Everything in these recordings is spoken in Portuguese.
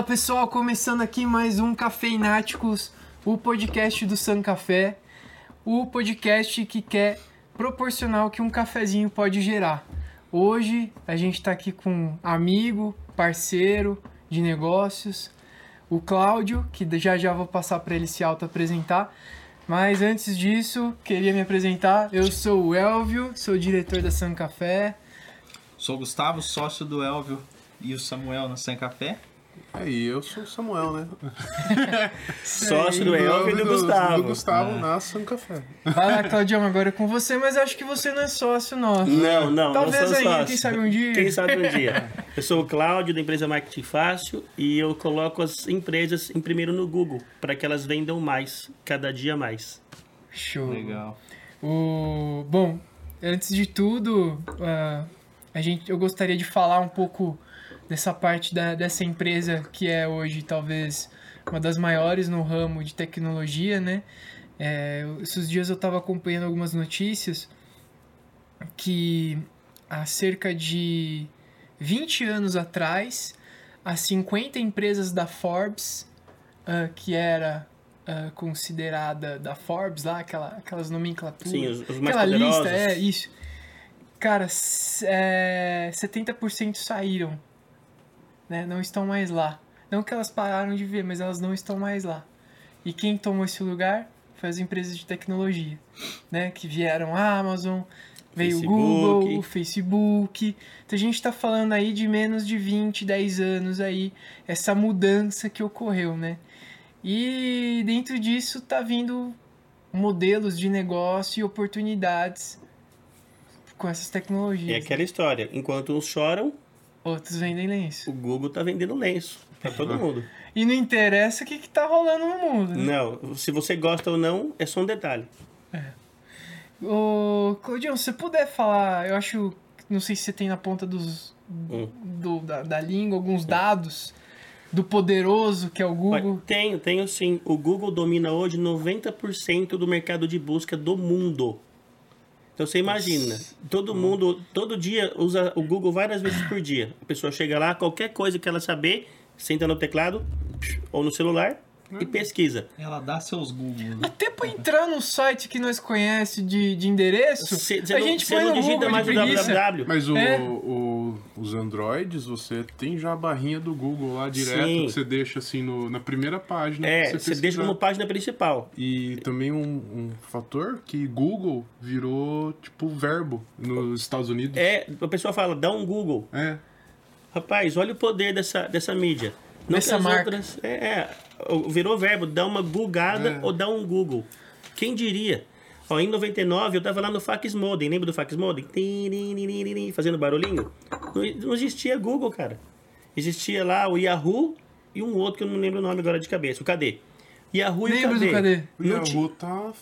Fala pessoal, começando aqui mais um Cafeináticos, o podcast do San Café, o podcast que quer proporcionar o que um cafezinho pode gerar. Hoje a gente está aqui com um amigo, parceiro de negócios, o Cláudio, que já já vou passar para ele se auto-apresentar. Mas antes disso, queria me apresentar. Eu sou o Elvio, sou diretor da San Café. Sou o Gustavo, sócio do Elvio e o Samuel na San Café. Aí, eu sou o Samuel, né? Sócio do Elvio e do Gustavo. Do Gustavo na Sun Café. Vai lá, Claudião, agora é com você, mas acho que você não é sócio nosso. Não, não, Talvez não sou aí, sócio. quem sabe um dia. Quem sabe um dia. Eu sou o Cláudio, da empresa Marketing Fácil, e eu coloco as empresas em primeiro no Google, para que elas vendam mais, cada dia mais. Show. Legal. O... Bom, antes de tudo, ah, a gente, eu gostaria de falar um pouco dessa parte da, dessa empresa que é hoje talvez uma das maiores no ramo de tecnologia, né? É, esses dias eu estava acompanhando algumas notícias que há cerca de 20 anos atrás, as 50 empresas da Forbes, ah, que era ah, considerada da Forbes lá, aquela, aquelas nomenclaturas. Sim, os, os mais Aquela poderosos. lista, é, isso. Cara, é, 70% saíram. Né? Não estão mais lá. Não que elas pararam de ver, mas elas não estão mais lá. E quem tomou esse lugar foi as empresas de tecnologia. Né? Que vieram a Amazon, veio o. Google, o Facebook. Então a gente está falando aí de menos de 20, 10 anos aí, essa mudança que ocorreu, né? E dentro disso tá vindo modelos de negócio e oportunidades com essas É tecnologias. aquela história. Enquanto uns choram, Outros vendem lenço. o Google tá vendendo lenço para todo mundo. E não interessa o que, que tá rolando no mundo. Né? Não, se você gosta ou não, é só um detalhe. Ô, Claudião, se você puder falar, eu acho, não sei se você tem na ponta dos, Hum. do, da, da língua alguns dados do poderoso que é o Google. Olha, Tenho, tenho sim. O Google domina hoje 90% do mercado de busca do mundo. Então você imagina, todo mundo, todo dia usa o Google várias vezes por dia. A pessoa chega lá, qualquer coisa que ela saber, senta no teclado ou no celular e pesquisa. Ela dá seus Google. né? Até pra entrar no site que nós conhece de, de endereço, Você você a não, gente você põe no digita Google mais de www. Mas o, É. o- os Androids, você tem já a barrinha do Google lá direto, Sim. que você deixa assim no, na primeira página. É, pra você deixa como página principal. E também um, um fator que Google virou, tipo, verbo nos Estados Unidos. É, a pessoa fala, dá um Google. É. Rapaz, olha o poder dessa, dessa mídia. As marca. outras. É, é, virou verbo, dá uma googada É. ou dá um Google. Quem diria? Ó, em 99 eu tava lá no Fax Modem, lembra do Fax Modem? Fazendo barulhinho. Não, existia Google, cara. Existia lá o Yahoo e um outro que eu não lembro o nome agora de cabeça. O Cadê? Yahoo e o Lembra do Cadê? Cadê? O Yahoo tá,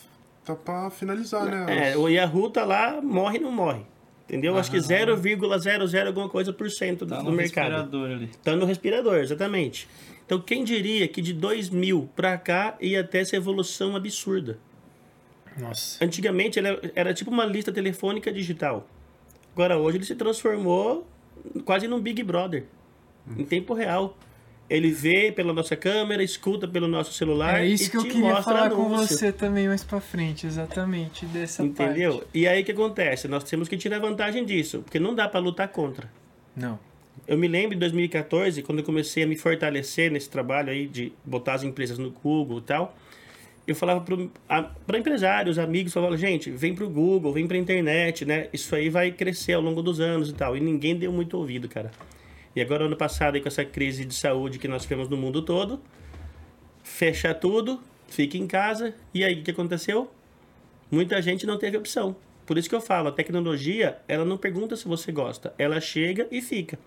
tá pra finalizar, né? É, o Yahoo tá lá, morre não morre. Entendeu? Acho que 0,00 alguma coisa por cento do, Tá do no mercado. respirador ali. Tá no respirador, exatamente. Então, quem diria que de 2000 pra cá ia ter essa evolução absurda? Nossa. Antigamente ele era tipo uma lista telefônica digital. Agora, hoje ele se transformou quase num Big Brother, em tempo real. Ele vê pela nossa câmera, escuta pelo nosso celular É isso que eu queria falar com anúncio. você também mais pra frente, exatamente, dessa Entendeu? parte. E aí o que acontece? Nós temos que tirar vantagem disso, porque não dá pra lutar contra. Não. Eu me lembro em 2014, quando eu comecei a me fortalecer nesse trabalho aí de botar as empresas no Google e tal. Eu falava para empresários, amigos, falava, gente, vem pro Google, vem pra internet, né? Isso aí vai crescer ao longo dos anos e tal. E ninguém deu muito ouvido, cara. E agora, ano passado, aí, com essa crise de saúde que nós tivemos no mundo todo, fecha tudo, fica em casa. E aí, o que aconteceu? Muita gente não teve opção. Por isso que eu falo, a tecnologia, ela não pergunta se você gosta. Ela chega e fica.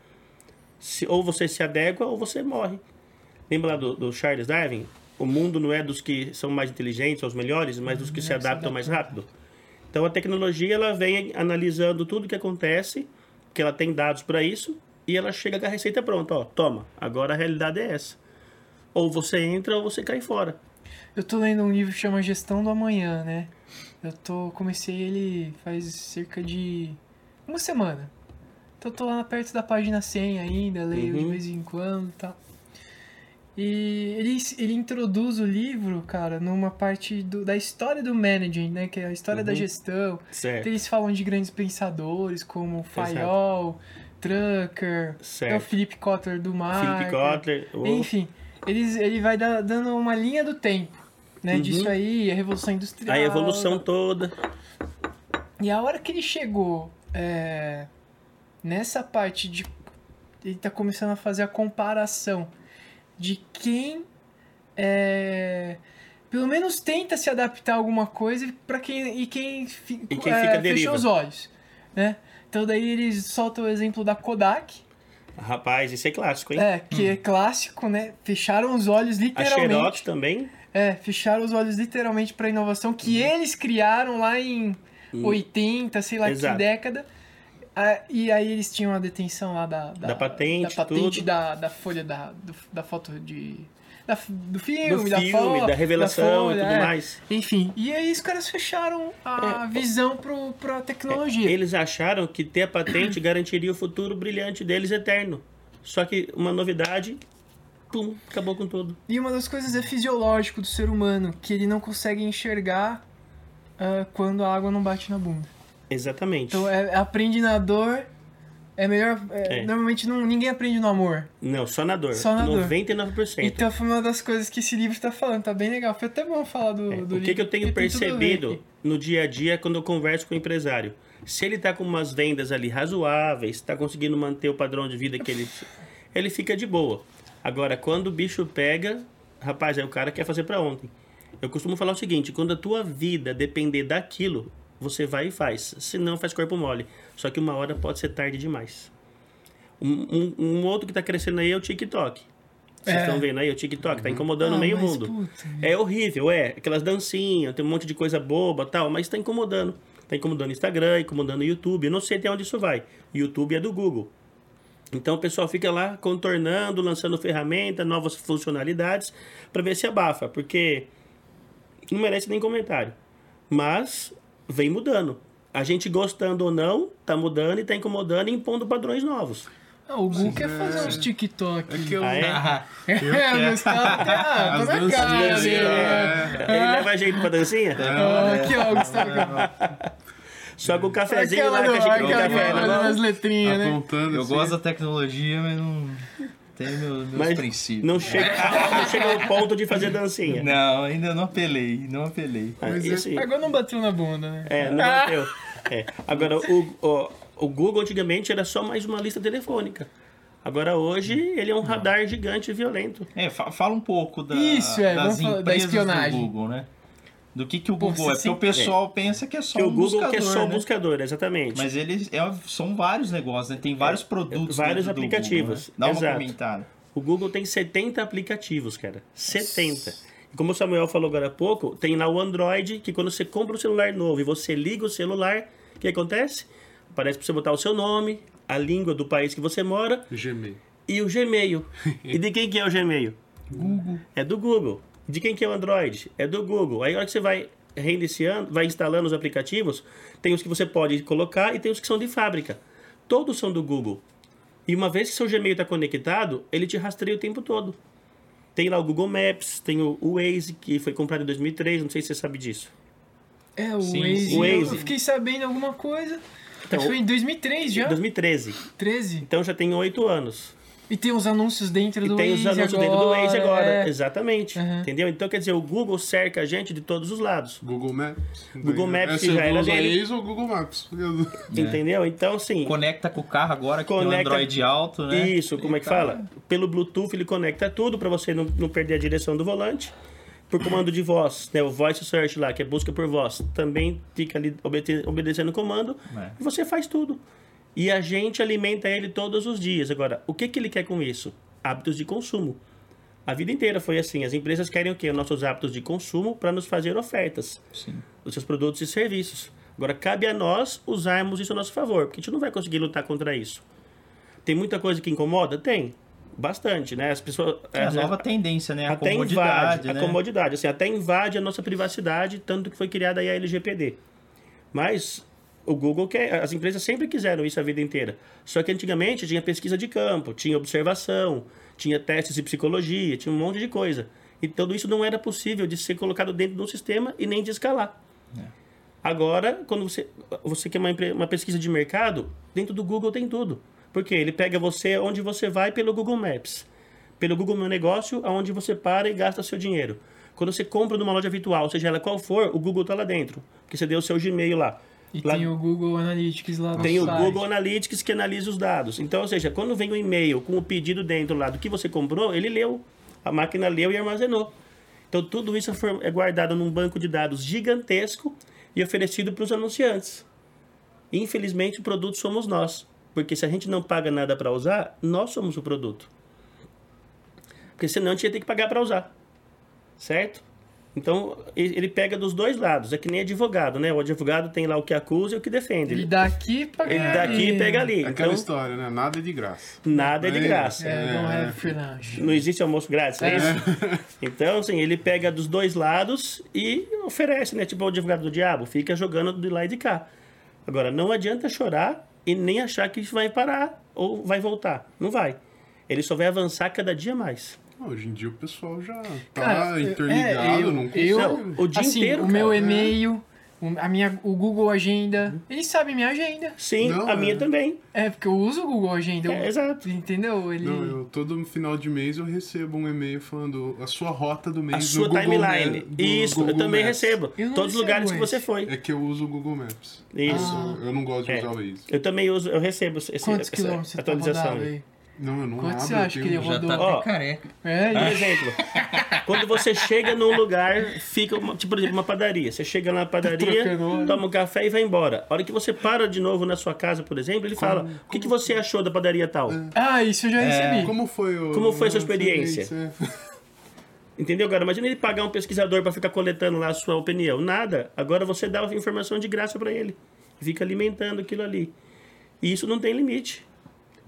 Se, ou você se adequa ou você morre. Lembra lá do, do Charles Darwin? O mundo não é dos que são mais inteligentes, ou os melhores, mas dos que se adaptam mais rápido. Então a tecnologia ela vem analisando tudo que acontece, que ela tem dados para isso, e ela chega com a receita pronta. Ó, toma, agora a realidade é essa. Ou você entra ou você cai fora. Eu tô lendo um livro que chama Gestão do Amanhã, né? Eu tô comecei ele faz cerca de uma semana. Então eu tô lá perto da página 100 ainda, leio de Uhum. vez em quando e tal. E ele, ele introduz o livro, cara, numa parte do- da história do managing, né? Que é a história da Uhum. gestão. Certo. Eles falam de grandes pensadores como Fayol, Drucker, é o Certo. Philip Kotler do mar. Philip Kotler. o- Enfim, eles, ele vai dar- dando uma linha do tempo, né? Uhum. Disso aí, a Revolução Industrial. a evolução toda. E a hora que ele chegou é, nessa parte de. Ele tá começando a fazer a comparação de quem. é, pelo menos tenta se adaptar a alguma coisa para quem, e quem, E quem é, fica fechou os olhos. Né? Então daí eles soltam o exemplo da Kodak, Rapaz, isso é clássico, hein? é, que é clássico, né? Fecharam os olhos a literalmente. Xerox também. É, fecharam os olhos literalmente pra inovação que eles criaram lá em 80, sei lá Exato. que década. Ah, e aí eles tinham a detenção lá da, Da patente, da, patente da, da folha da, do- da foto de. Da, do filme, Do da filme, foto, da revelação folha, e tudo é. mais. Enfim, e aí os caras fecharam a visão pro, pra tecnologia. Eles acharam que ter a patente garantiria o futuro brilhante deles eterno. Só que uma novidade, pum, acabou com tudo. E uma das coisas é fisiológico do ser humano, que ele não consegue enxergar ah, quando a água não bate na bunda. Exatamente. Então é, aprende na dor. É melhor. é, É. Normalmente não, ninguém aprende no amor. Não, só na dor. Só na dor. 99%. Então foi uma das coisas que esse livro tá falando. Tá bem legal. Foi até bom falar do, É, do o livro. que, que eu tenho percebido no dia a dia quando eu converso com o empresário? Se ele está com umas vendas ali razoáveis, está conseguindo manter o padrão de vida que ele. Ele fica de boa. Agora, quando o bicho pega, rapaz, aí o cara quer fazer para ontem. Eu costumo falar o seguinte: quando a tua vida depender daquilo, você vai e faz. Se não, faz corpo mole. Só que uma hora pode ser tarde demais. Um, um- um outro que está crescendo aí é o TikTok. Vocês É. estão vendo aí? O TikTok tá incomodando Ah, meio mundo. puta, É horrível, é. Aquelas dancinhas, tem um monte de coisa boba tal, mas tá incomodando. Tá incomodando o Instagram, incomodando o YouTube. Eu não sei até onde isso vai. O YouTube é do Google. Então o pessoal fica lá contornando, lançando ferramenta, novas funcionalidades, para ver se abafa, porque não merece nem comentário. Mas vem mudando. A gente gostando ou não, tá mudando e tá incomodando e impondo padrões novos. Ah, o Google quer é. fazer uns TikTok. É que eu. Ah, é? Ah, É, mas tá, tá, As tá na dancinhas, cara assim, dele. é. né? Ele leva jeito pra dancinha? Ó, Aqui, ó, o Gustavo. Só com o cafezinho Aquela, lá, com a de aquela café na fazendo mão. as letrinhas, né? Apontando eu assim. gosto da tecnologia, mas não tenho meu- meus Mas princípios. não chega, não chega ao ponto de fazer dancinha. Não, ainda não apelei, não apelei. Ah, Mas é- Agora não bateu na bunda, né? É, não bateu. É. Agora, o, o, o Google antigamente era só mais uma lista telefônica. Agora hoje ele é um radar gigante e violento. É, fa- fala um pouco da, Isso, é, das falar da empresas espionagem. do Google, né? Do que, que o Pô, Google você é. Porque o pessoal pensa que é só Que um o Google buscador, que é só o né? buscador, exatamente. Mas eles é- são vários negócios, né? Tem vários produtos vários dentro do aplicativos, Google, né? Dá uma exato. comentada. O Google tem 70 aplicativos, cara. 70. E como o Samuel falou agora há pouco, tem lá o Android, que quando você compra um celular novo e você liga o celular, o que acontece? Aparece para você botar o seu nome, a língua do país que você mora Gmail. e o Gmail. e de quem que é o Gmail? Google. É do Google. De quem que é o Android? É do Google. Aí a hora que você vai reiniciando, vai instalando os aplicativos, tem os que você pode colocar e tem os que são de fábrica. Todos são do Google. E uma vez que seu Gmail está conectado, ele te rastreia o tempo todo. Tem lá o Google Maps, tem o, Waze, que foi comprado em 2003, não sei se você sabe disso. É, o Sim, Waze. o eu- Waze. Eu fiquei sabendo alguma coisa. Então, Acho que foi em 2003 já? 2013. 13. Então já tem oito anos. E tem os anúncios dentro E do tem Waze os anúncios agora. dentro do Waze agora. é. Exatamente. Uhum. Entendeu? Então, quer dizer, o Google cerca a gente de todos os lados. Google Maps. Google Maps, é, já era dele. Waze ou Google Maps? Entendeu? Então, assim. Conecta com o carro agora, que tem Conecta- o Android alto, né? Isso, como é que fala? Pelo Bluetooth ele conecta tudo para você não, não perder a direção do volante. Por comando de voz, né, o voice search lá, que é busca por voz, também fica ali obede- obedecendo o comando É. e você faz tudo. E a gente alimenta ele todos os dias. Agora, o que, que ele quer com isso? Hábitos de consumo. A vida inteira foi assim. As empresas querem o quê? Os nossos hábitos de consumo para nos fazer ofertas Sim. dos seus produtos e serviços. Agora, cabe a nós usarmos isso a nosso favor, porque a gente não vai conseguir lutar contra isso. Tem muita coisa que incomoda? Tem. Bastante, né? As pessoas. É a nova tendência, né? A até comodidade, invade, né? a comodidade, assim, até invade a nossa privacidade, tanto que foi criada aí a LGPD. Mas o Google quer, as empresas sempre quiseram isso a vida inteira. Só que antigamente tinha pesquisa de campo, tinha observação, tinha testes de psicologia, tinha um monte de coisa. E tudo isso não era possível de ser colocado dentro de um sistema e nem de escalar. Agora, quando você, você quer uma, uma pesquisa de mercado, dentro do Google tem tudo. Porque ele pega você onde você vai pelo Google Maps. Pelo Google Meu Negócio, aonde você para e gasta seu dinheiro. Quando você compra numa loja virtual, seja ela qual for, o Google está lá dentro. Porque você deu o seu Gmail lá. E Lá- tem o Google Analytics lá tem o site. Google Analytics que analisa os dados. Então, ou seja, quando vem um e-mail com o pedido dentro lá do que você comprou, ele leu. A máquina leu e armazenou. Então, tudo isso é guardado num banco de dados gigantesco e oferecido para os anunciantes. Infelizmente, o produto somos nós. Porque se a gente não paga nada para usar, nós somos o produto. Porque senão a gente ia ter que pagar para usar. Certo? Então, e- ele pega dos dois lados. É que nem advogado, né? O advogado tem lá o que acusa e o que defende. Ele daqui pra Ele daqui pega ali. É aquela Então, história, né? Nada é de graça. nada é de É, graça. É, não É. é free lunch. Não existe almoço grátis, é isso? Então, assim, ele pega dos dois lados e oferece, né? Tipo o advogado do diabo, fica jogando de lá e de cá. Agora, não adianta chorar e nem achar que isso vai parar ou vai voltar. Não vai. Ele só vai avançar cada dia mais. Hoje em dia o pessoal já tá Cara, interligado, é, eu- não consegue. eu- o dia assim, inteiro, o cara. meu e-mail, o- a minha, o Google Agenda, eles sabem minha agenda. Sim, Não, a é. minha também. É, porque eu uso o Google Agenda. eu- É, exato. Entendeu? Ele... Não, eu, todo final de mês eu recebo um e-mail falando a sua rota do mês A no sua Google timeline. Ma- Isso, eu Google também Maps. recebo. Eu Todos os lugares que você esse. foi. É que eu uso o Google Maps. Isso. Eu não gosto de É. usar o Waze. Eu também uso, eu recebo esse, Quantos essa quilômetros você tá atualização. aí. Não, eu não Quanto abro. você acha que ele Já rodou? tá Ó. careca. É, Por exemplo, quando você chega num lugar, fica, uma, tipo, por exemplo, uma padaria. Você chega na padaria, Trocando toma um café e vai embora. A hora que você para de novo na sua casa, por exemplo, ele fala: O que, que você achou da padaria tal? Ah, isso eu já recebi. Como foi o. Como foi a sua experiência? Entendeu? Agora, imagina ele pagar um pesquisador para ficar coletando lá a sua opinião. Nada. Agora você dá a informação de graça para ele. Fica alimentando aquilo ali. E isso não tem limite.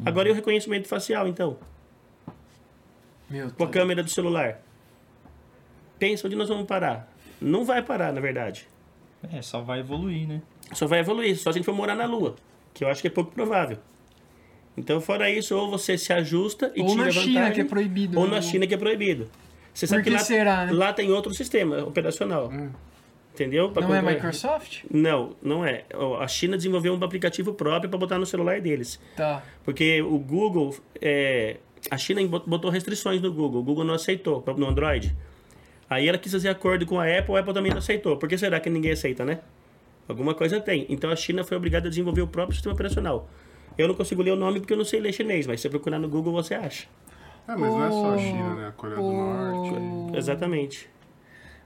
Agora e o reconhecimento facial, então? Meu Com a Deus. câmera do celular. Pensa onde nós vamos parar. Não vai parar, na verdade. É, só vai evoluir, né? Só vai evoluir, só se a gente for morar na Lua, que eu acho que é pouco provável. Então, fora isso, ou você se ajusta e Ou tira na vantagem, China, que é proibido. ou né? na China que é proibido. Você sabe que que lá, será, né? lá tem outro sistema operacional. Entendeu? Pra Não é concorrer. Microsoft? Não, não é. A China desenvolveu um aplicativo próprio para botar no celular deles. Tá. Porque o Google, é, a China bot- botou restrições no Google, o Google não aceitou no Android. Aí ela quis fazer acordo com a Apple, a Apple também não aceitou. Por que será que ninguém aceita, né? Alguma coisa tem. Então a China foi obrigada a desenvolver o próprio sistema operacional. Eu não consigo ler o nome porque eu não sei ler chinês, mas se você procurar no Google você acha. É, mas não é só a O- China, né? A Coreia do o- Norte. Exatamente.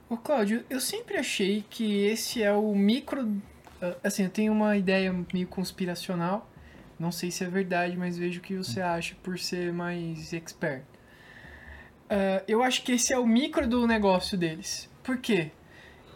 Ô, Cláudio, eu sempre achei que esse é o micro. ah, Assim, eu tenho uma ideia meio conspiracional. Não sei se é verdade, mas vejo o que você acha por ser mais expert. Ah, eu acho que esse é o micro do negócio deles. Por quê?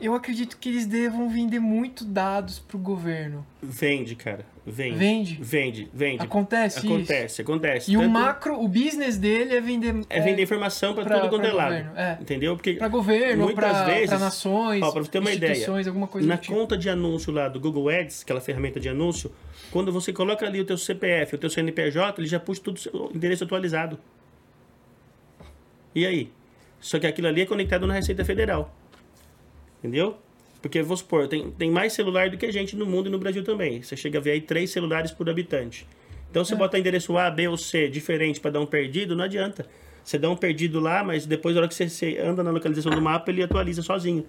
Eu acredito que eles devam vender muito dados pro governo. Vende, cara. Vende. Vende? Vende, vende. Acontece, isso? Acontece, acontece. E o Tanto macro, o business dele é vender. É vender informação para tudo quanto é lado. governo, é. Entendeu? Porque Pra governo, pra nações, você ter uma ideia, alguma coisa na tipo. conta de anúncio lá do Google Ads, aquela ferramenta de anúncio, quando você coloca ali o teu CPF, o teu CNPJ, ele já puxa tudo o endereço atualizado. E aí? Só que aquilo ali é conectado na Receita Federal. Entendeu? Porque, vamos supor, tem, tem mais celular do que gente no mundo e no Brasil também. Você chega a ver aí três celulares por habitante. Então, É. você bota endereço A, B ou C diferente para dar um perdido, não adianta. Você dá um perdido lá, mas depois, na hora que você, você anda na localização do mapa, ele atualiza sozinho.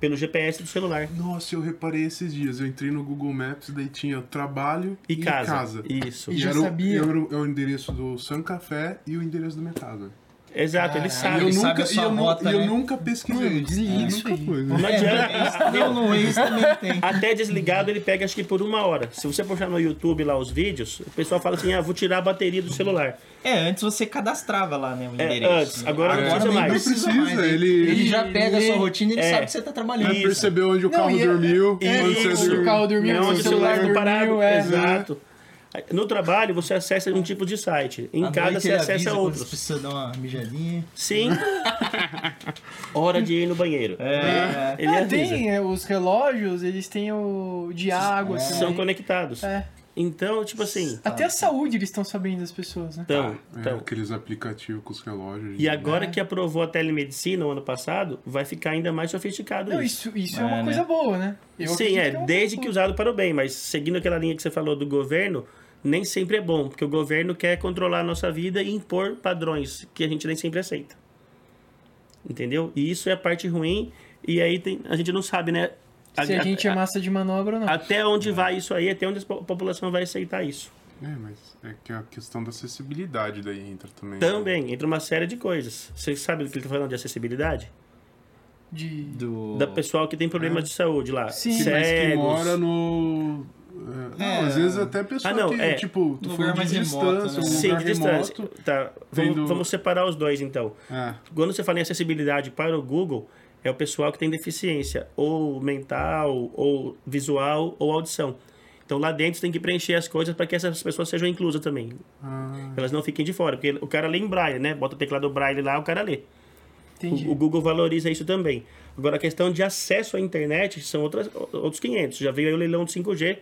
Pelo GPS do celular. Nossa, eu reparei esses dias. Eu entrei no Google Maps, daí tinha trabalho E, e, casa. Isso. E E já era, o- sabia? era o, é o endereço do Sun Café e o endereço do mercado. Exato, ele sabe. eu ele sabe nunca, a sua e eu, e eu né? nunca pesquisei. Desliga isso aí. né? Não adianta. Não, também tem. Até desligado ele pega acho que por uma hora. Se você puxar no YouTube lá os vídeos, o pessoal fala assim: ah, vou tirar a bateria do celular. É, antes você cadastrava lá, né, o É, endereço. antes. Agora não Agora precisa nem mais. precisa Não mais. precisa, Ele, ele- ele já pega a sua rotina e ele É. sabe que você tá trabalhando. Ele percebeu onde o Não, carro e é- dormiu, é onde isso, o carro dormiu, Não, o onde o celular dormiu, parado. é. Exato. No trabalho você acessa um tipo de site. Em À casa você acessa outros. Você precisa dar uma mijadinha. Sim. Hora de ir no banheiro. É, Ele Ah, avisa. tem é, os relógios, eles têm o de água. São também. conectados. É. Então, tipo assim. Até a saúde eles estão sabendo das pessoas, né? Então, É, então. aqueles aplicativos com os relógios. E agora É. que aprovou a telemedicina no ano passado, vai ficar ainda mais sofisticado Não, isso. isso, isso é, É, uma né? coisa boa, né? Eu Sim, é, desde que usado para o bem, mas seguindo aquela linha que você falou do governo, nem sempre é bom, porque o governo quer controlar a nossa vida e impor padrões que a gente nem sempre aceita. Entendeu? E isso é a parte ruim, e aí tem, a gente não sabe, né? Se a gente é massa de manobra ou não. Até onde vai isso aí, até onde a po- população vai aceitar isso. É, mas é que a questão da acessibilidade daí entra também. né? Também, entre uma série de coisas. Você sabe do que ele está falando de acessibilidade? De... Do... Da pessoal que tem problemas de saúde lá. Sim. Que, mas que Cegos. mora no. É, não, É. às vezes até pessoa Ah, não, que, é. tipo, tu for de mais remoto, distância, né? um Sim, lugar de distância. remoto. Tá, vamos, vamos separar os dois então. É, Quando você fala em acessibilidade para o Google, é o pessoal que tem deficiência ou mental, ou visual, ou audição. Então lá dentro você tem que preencher as coisas para que essas pessoas sejam inclusas também. ah, Elas não fiquem de fora, porque o cara lê em braille, né? Bota o teclado braille lá, o cara lê. Entendi. O, o Google valoriza isso também. Agora, a questão de acesso à internet são outras, outros 500. Já veio aí o leilão do 5G,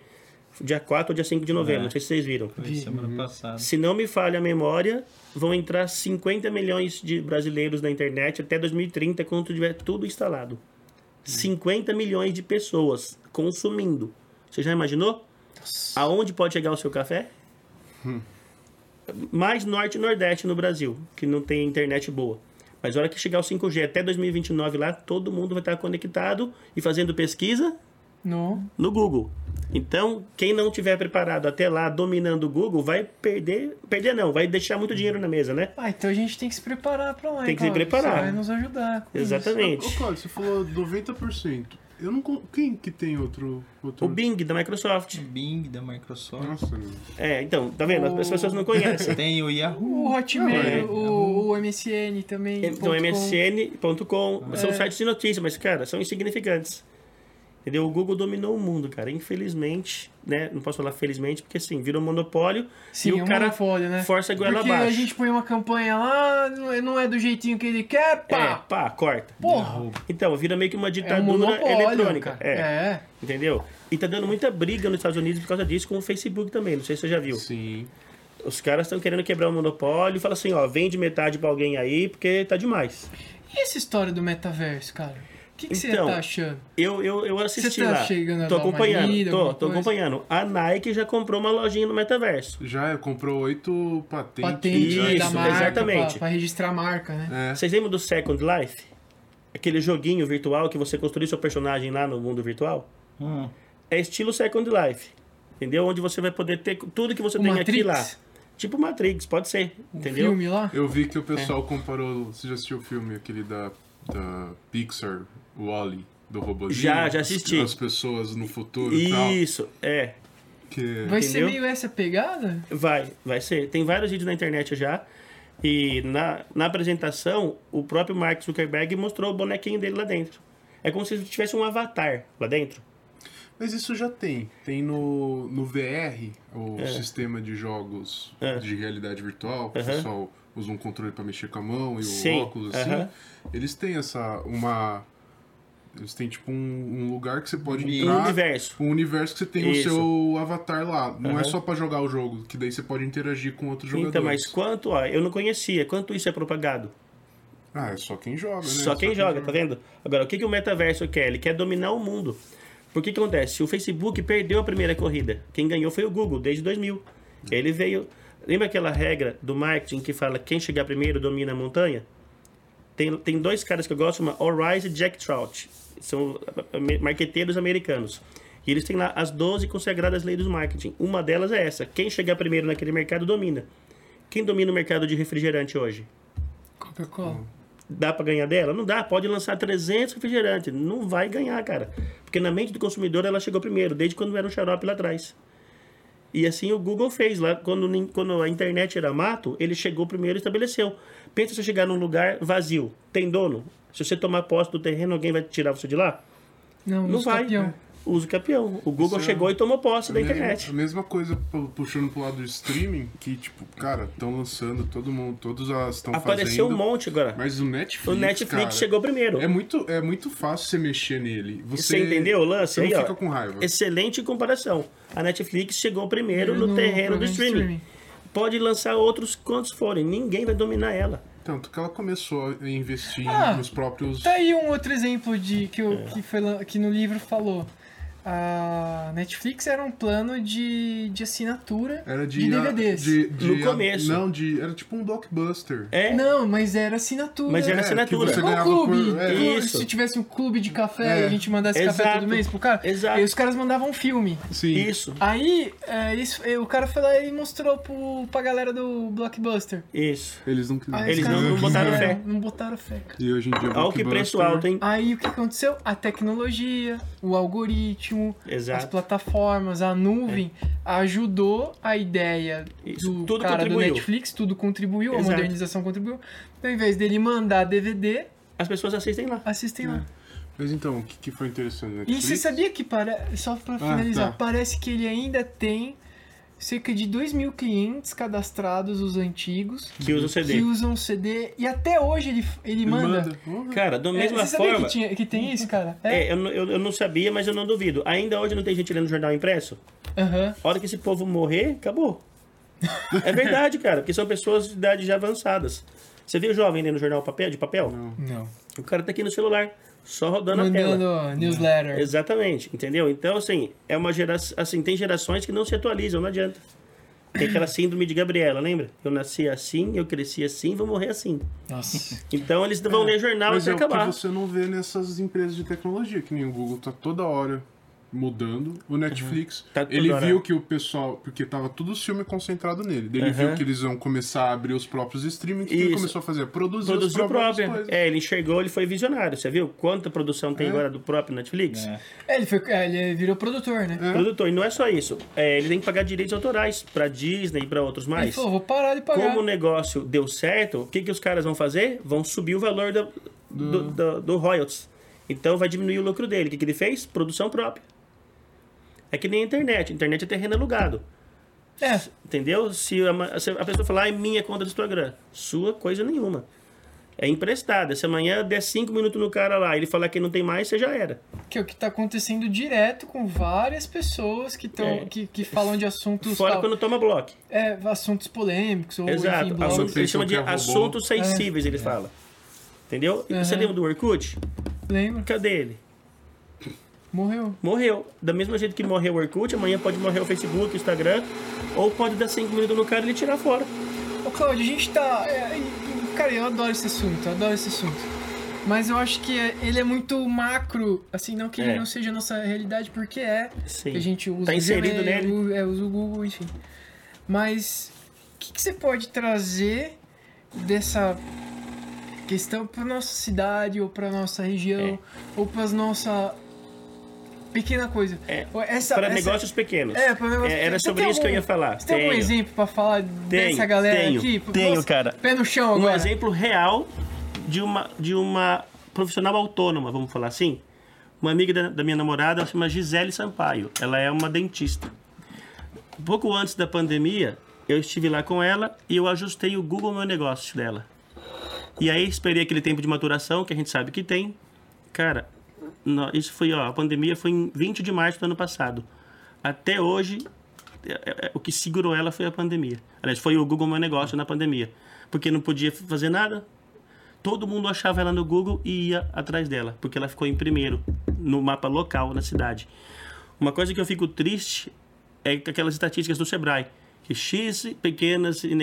dia 4 ou dia 5 de novembro, É. não sei se vocês viram. Foi semana passada. Se não me falha a memória, vão entrar 50 milhões de brasileiros na internet até 2030, quando tiver tudo instalado. 50 milhões de pessoas consumindo. Você já imaginou? Aonde pode chegar o seu café? Mais norte e nordeste no Brasil, que não tem internet boa. Mas a hora que chegar o 5G até 2029 lá, todo mundo vai estar conectado e fazendo pesquisa No... no Google. Então, quem não tiver preparado até lá, dominando o Google, vai perder. Perder não, vai deixar muito dinheiro na mesa, né? Ah, então a gente tem que se preparar pra lá. Tem que se então, preparar. Isso vai nos ajudar. com isso. Exatamente. Ô, Cláudio, você falou 90%. Eu não. Quem que tem outro. outro... O Bing da Microsoft. Bing da Microsoft. Nossa, É, então, tá vendo? As pessoas não conhecem. Tem o O Yahoo. Hotmail, É. o, o MSN também. Então, ponto com. msn.com são É. sites de notícia, mas, cara, são insignificantes. Entendeu? O Google dominou o mundo, cara. Infelizmente, né? Não posso falar felizmente, porque assim, virou monopólio Sim, e é o um cara monopólio, né? força a goela Porque abaixo. a gente põe uma campanha lá, não é- não é do jeitinho que ele quer, É, pá! pá, corta. Porra! Então, vira meio que uma É um ditadura eletrônica. É. é. Entendeu? E tá dando muita briga nos Estados Unidos por causa disso com o Facebook também. Não sei se você já viu. Sim. Os caras estão querendo quebrar o monopólio e fala assim, ó, vende metade pra alguém aí porque tá demais. E essa história do metaverso, cara? O que, que Então, você tá achando? Eu, eu, eu assisti Você tá lá. chegando a tô dar uma acompanhando. lida, tô, tô acompanhando. A Nike já comprou uma lojinha no metaverso. Já comprou oito patentes. Patente já. da Isso, marca, exatamente. Pra, pra registrar a marca, né? É. Vocês lembram do Second Life? Aquele joguinho virtual que você construiu seu personagem lá no mundo virtual? Hum. É estilo Second Life. Entendeu? Onde você vai poder ter tudo que você O tem Matrix? aqui lá. Tipo Matrix, pode ser. O entendeu? filme lá. Eu vi que o É. pessoal comparou. Você já assistiu o filme, aquele da, da Pixar, Wall-E, do robôzinho? Já, já assisti. As, as pessoas no futuro e tal. Isso, é. Que... Vai ser Entendeu? meio essa pegada? Vai, vai ser. Tem vários vídeos na internet já. E na, na apresentação, o próprio Mark Zuckerberg mostrou o bonequinho dele lá dentro. É como se tivesse um avatar lá dentro. Mas isso já tem. Tem no, no VR, o É. sistema de jogos É. de realidade virtual. que O Aham. pessoal usa um controle pra mexer com a mão e Sim, o óculos assim. aham. Eles têm essa. uma. Eles têm tipo um, um lugar que você pode Um Um entrar. universo. Um universo que você tem Isso. o seu avatar lá. Não é Aham. só pra jogar o jogo, que daí você pode interagir com outros jogadores. Então, mas quanto, ó, eu não conhecia. Quanto isso é propagado? Ah, é só quem joga, né? Só quem joga, tá vendo? Agora, o que, que o metaverso quer? Ele quer dominar o mundo. Por que que acontece? O Facebook perdeu a primeira corrida. Quem ganhou foi o Google, desde 2000. Ele veio... Lembra aquela regra do marketing que fala quem chegar primeiro domina a montanha? Tem, tem dois caras que eu gosto, uma Orize e Jack Trout. São eh, marqueteiros americanos. E eles têm lá as 12 consagradas leis do marketing. Uma delas é essa. Quem chegar primeiro naquele mercado domina. Quem domina o mercado de refrigerante hoje? Coca-Cola. Dá pra ganhar dela? Não dá. Pode lançar 300 refrigerantes. Não vai ganhar, cara. Porque na mente do consumidor ela chegou primeiro, desde quando era um xarope lá atrás. E assim o Google fez. Lá, quando, quando a internet era mato, ele chegou primeiro e estabeleceu. Pensa você chegar num lugar vazio. Tem dono? Se você tomar posse do terreno, alguém vai tirar você de lá? Não, Não vai. campeão. uso campeão. O Google Isso é chegou e tomou posse da A mesma- internet. A mesma coisa pu- puxando pro lado do streaming, que, tipo, cara, estão lançando, todo mundo, todos as estão Apareceu fazendo. um monte agora. Mas o Netflix. O Netflix cara, chegou primeiro. É muito, é muito fácil você mexer nele. Você, Você entendeu o lance Você aí, não ó? fica com raiva. Excelente comparação. A Netflix chegou primeiro no, No terreno do de streaming. Pode lançar outros quantos forem, ninguém vai dominar ela. Tanto que ela começou a investir Ah, nos próprios. Tá aí um outro exemplo de que, É. eu, que, foi, que no livro falou. A Netflix era um plano de, de assinatura Era de, de DVDs. de- de- No começo. Não, de, era tipo um blockbuster. É, Não, mas era assinatura. mas era É, assinatura. Igual ganhava clube. por- é. Isso. Se tivesse um clube de café É. e a gente mandasse café Exato. todo mês pro cara, Exato. aí os caras mandavam um filme. Sim. Isso, Aí é, isso, é, o cara foi lá e mostrou pro, pra galera do Blockbuster. isso. Eles não Aí Eles caras não botaram quiseram, fé. Não botaram fé. E hoje em dia. Olha que preço alto, hein? Aí o que aconteceu? A tecnologia, o algoritmo, as Exato. plataformas, a nuvem ajudou a ideia Isso, do tudo cara do contribuiu. Netflix, tudo contribuiu, a Exato. modernização contribuiu. Então, ao invés dele mandar DVD, As pessoas assistem lá. assistem lá. Mas então, o que, que foi interessante na E Netflix? você sabia que, para... só pra finalizar, tá. parece que ele ainda tem cerca de 2 mil clientes cadastrados, os antigos, Que usam CD. que usam CD, e até hoje ele, ele Ele manda. Uhum. Cara, da É, mesma você sabia forma. que, tinha, que tem isso, cara? É, eu, não- eu, eu não sabia, mas eu não duvido. Ainda hoje não tem gente lendo jornal impresso? Aham. A hora que esse povo morrer, acabou. É verdade, cara, porque são pessoas de idade já avançadas. Você viu o jovem lendo jornal papel, de papel? Não. O cara tá aqui no celular, só rodando a Mandando tela. newsletter. Exatamente, entendeu? Então, assim, é uma geração. Assim, tem gerações que não se atualizam, não adianta. Tem aquela síndrome de Gabriela, lembra? Eu nasci assim, eu cresci assim, vou morrer assim. Nossa. Então eles vão ler jornal Mas até é o que acabar. você não vê nessas empresas de tecnologia, que nem o Google tá toda hora mudando. O Netflix, Tá toda ele viu que o pessoal, porque tava tudo o filme concentrado nele. Ele Uhum. viu que eles iam começar a abrir os próprios streaming, o que ele começou a fazer? Produzir Produziu o próprio. coisas. É, ele enxergou, ele foi visionário. Você viu quanta produção tem agora do próprio Netflix? É. É, ele, foi, é, ele virou produtor, né? É. Produtor, e não é só isso. É, ele tem que pagar direitos autorais pra Disney e pra outros Ele mais. falou, vou parar de pagar. Como o negócio deu certo, o que, que os caras vão fazer? Vão subir o valor da- do, do, do royalties. Então vai diminuir o lucro dele. O que, que ele fez? Produção própria. É que nem a internet. A internet é terreno alugado. É, Entendeu? Se a, se a pessoa falar, ah, é minha conta do Instagram. Sua coisa nenhuma. É emprestada. Se amanhã der cinco minutos no cara lá e ele falar que não tem mais, você já era. que é o que tá acontecendo direto com várias pessoas que, tão, É. que, que falam de assuntos, Fora tal, quando toma bloco. é, assuntos polêmicos, ou Exato. enfim, blogs. Assunto, eles pensam chamam de que é assuntos sensíveis, eles falam. Entendeu? E Você Uhum. lembra do Orkut? Lembra? Cadê ele? Morreu. Morreu. Da mesma jeito que morreu o Orkut, amanhã pode morrer o Facebook, o Instagram, ou pode dar 5 minutos no cara e ele tirar fora. Ô, Claudio, a gente tá... é, cara, eu adoro esse assunto, adoro esse assunto. Mas eu acho que é- ele é muito macro, assim, não que ele É. não seja a nossa realidade, porque é. Sim. Que a gente usa Tá o inserido Gmail, nele. É, usa o Google, enfim. Mas o que, que você pode trazer dessa questão para nossa cidade ou para nossa região É. ou para nossa pequena coisa? É, Essa, Para essa- negócios pequenos. É, para negócios É, era sobre isso que eu algum- ia falar. Você tem algum exemplo para falar Tenho, dessa galera tenho, aqui? tenho, Nossa, cara. Pé no chão Um agora. exemplo real de uma, de uma profissional autônoma, vamos falar assim. Uma amiga da, da minha namorada, ela se chama Gisele Sampaio. Ela é uma dentista. Pouco antes da pandemia, eu estive lá com ela e eu ajustei o Google Meu Negócio dela. E aí esperei aquele tempo de maturação que a gente sabe que tem. Cara, isso foi, ó, a pandemia foi em 20 de março do ano passado. Até hoje, é, é, o que segurou ela foi a pandemia. Aliás, foi o Google Meu Negócio na pandemia. Porque não podia fazer nada. Todo mundo achava ela no Google e ia atrás dela, porque ela ficou em primeiro no mapa local na cidade. Uma coisa que eu fico triste é que aquelas estatísticas do Sebrae, que X pequenas e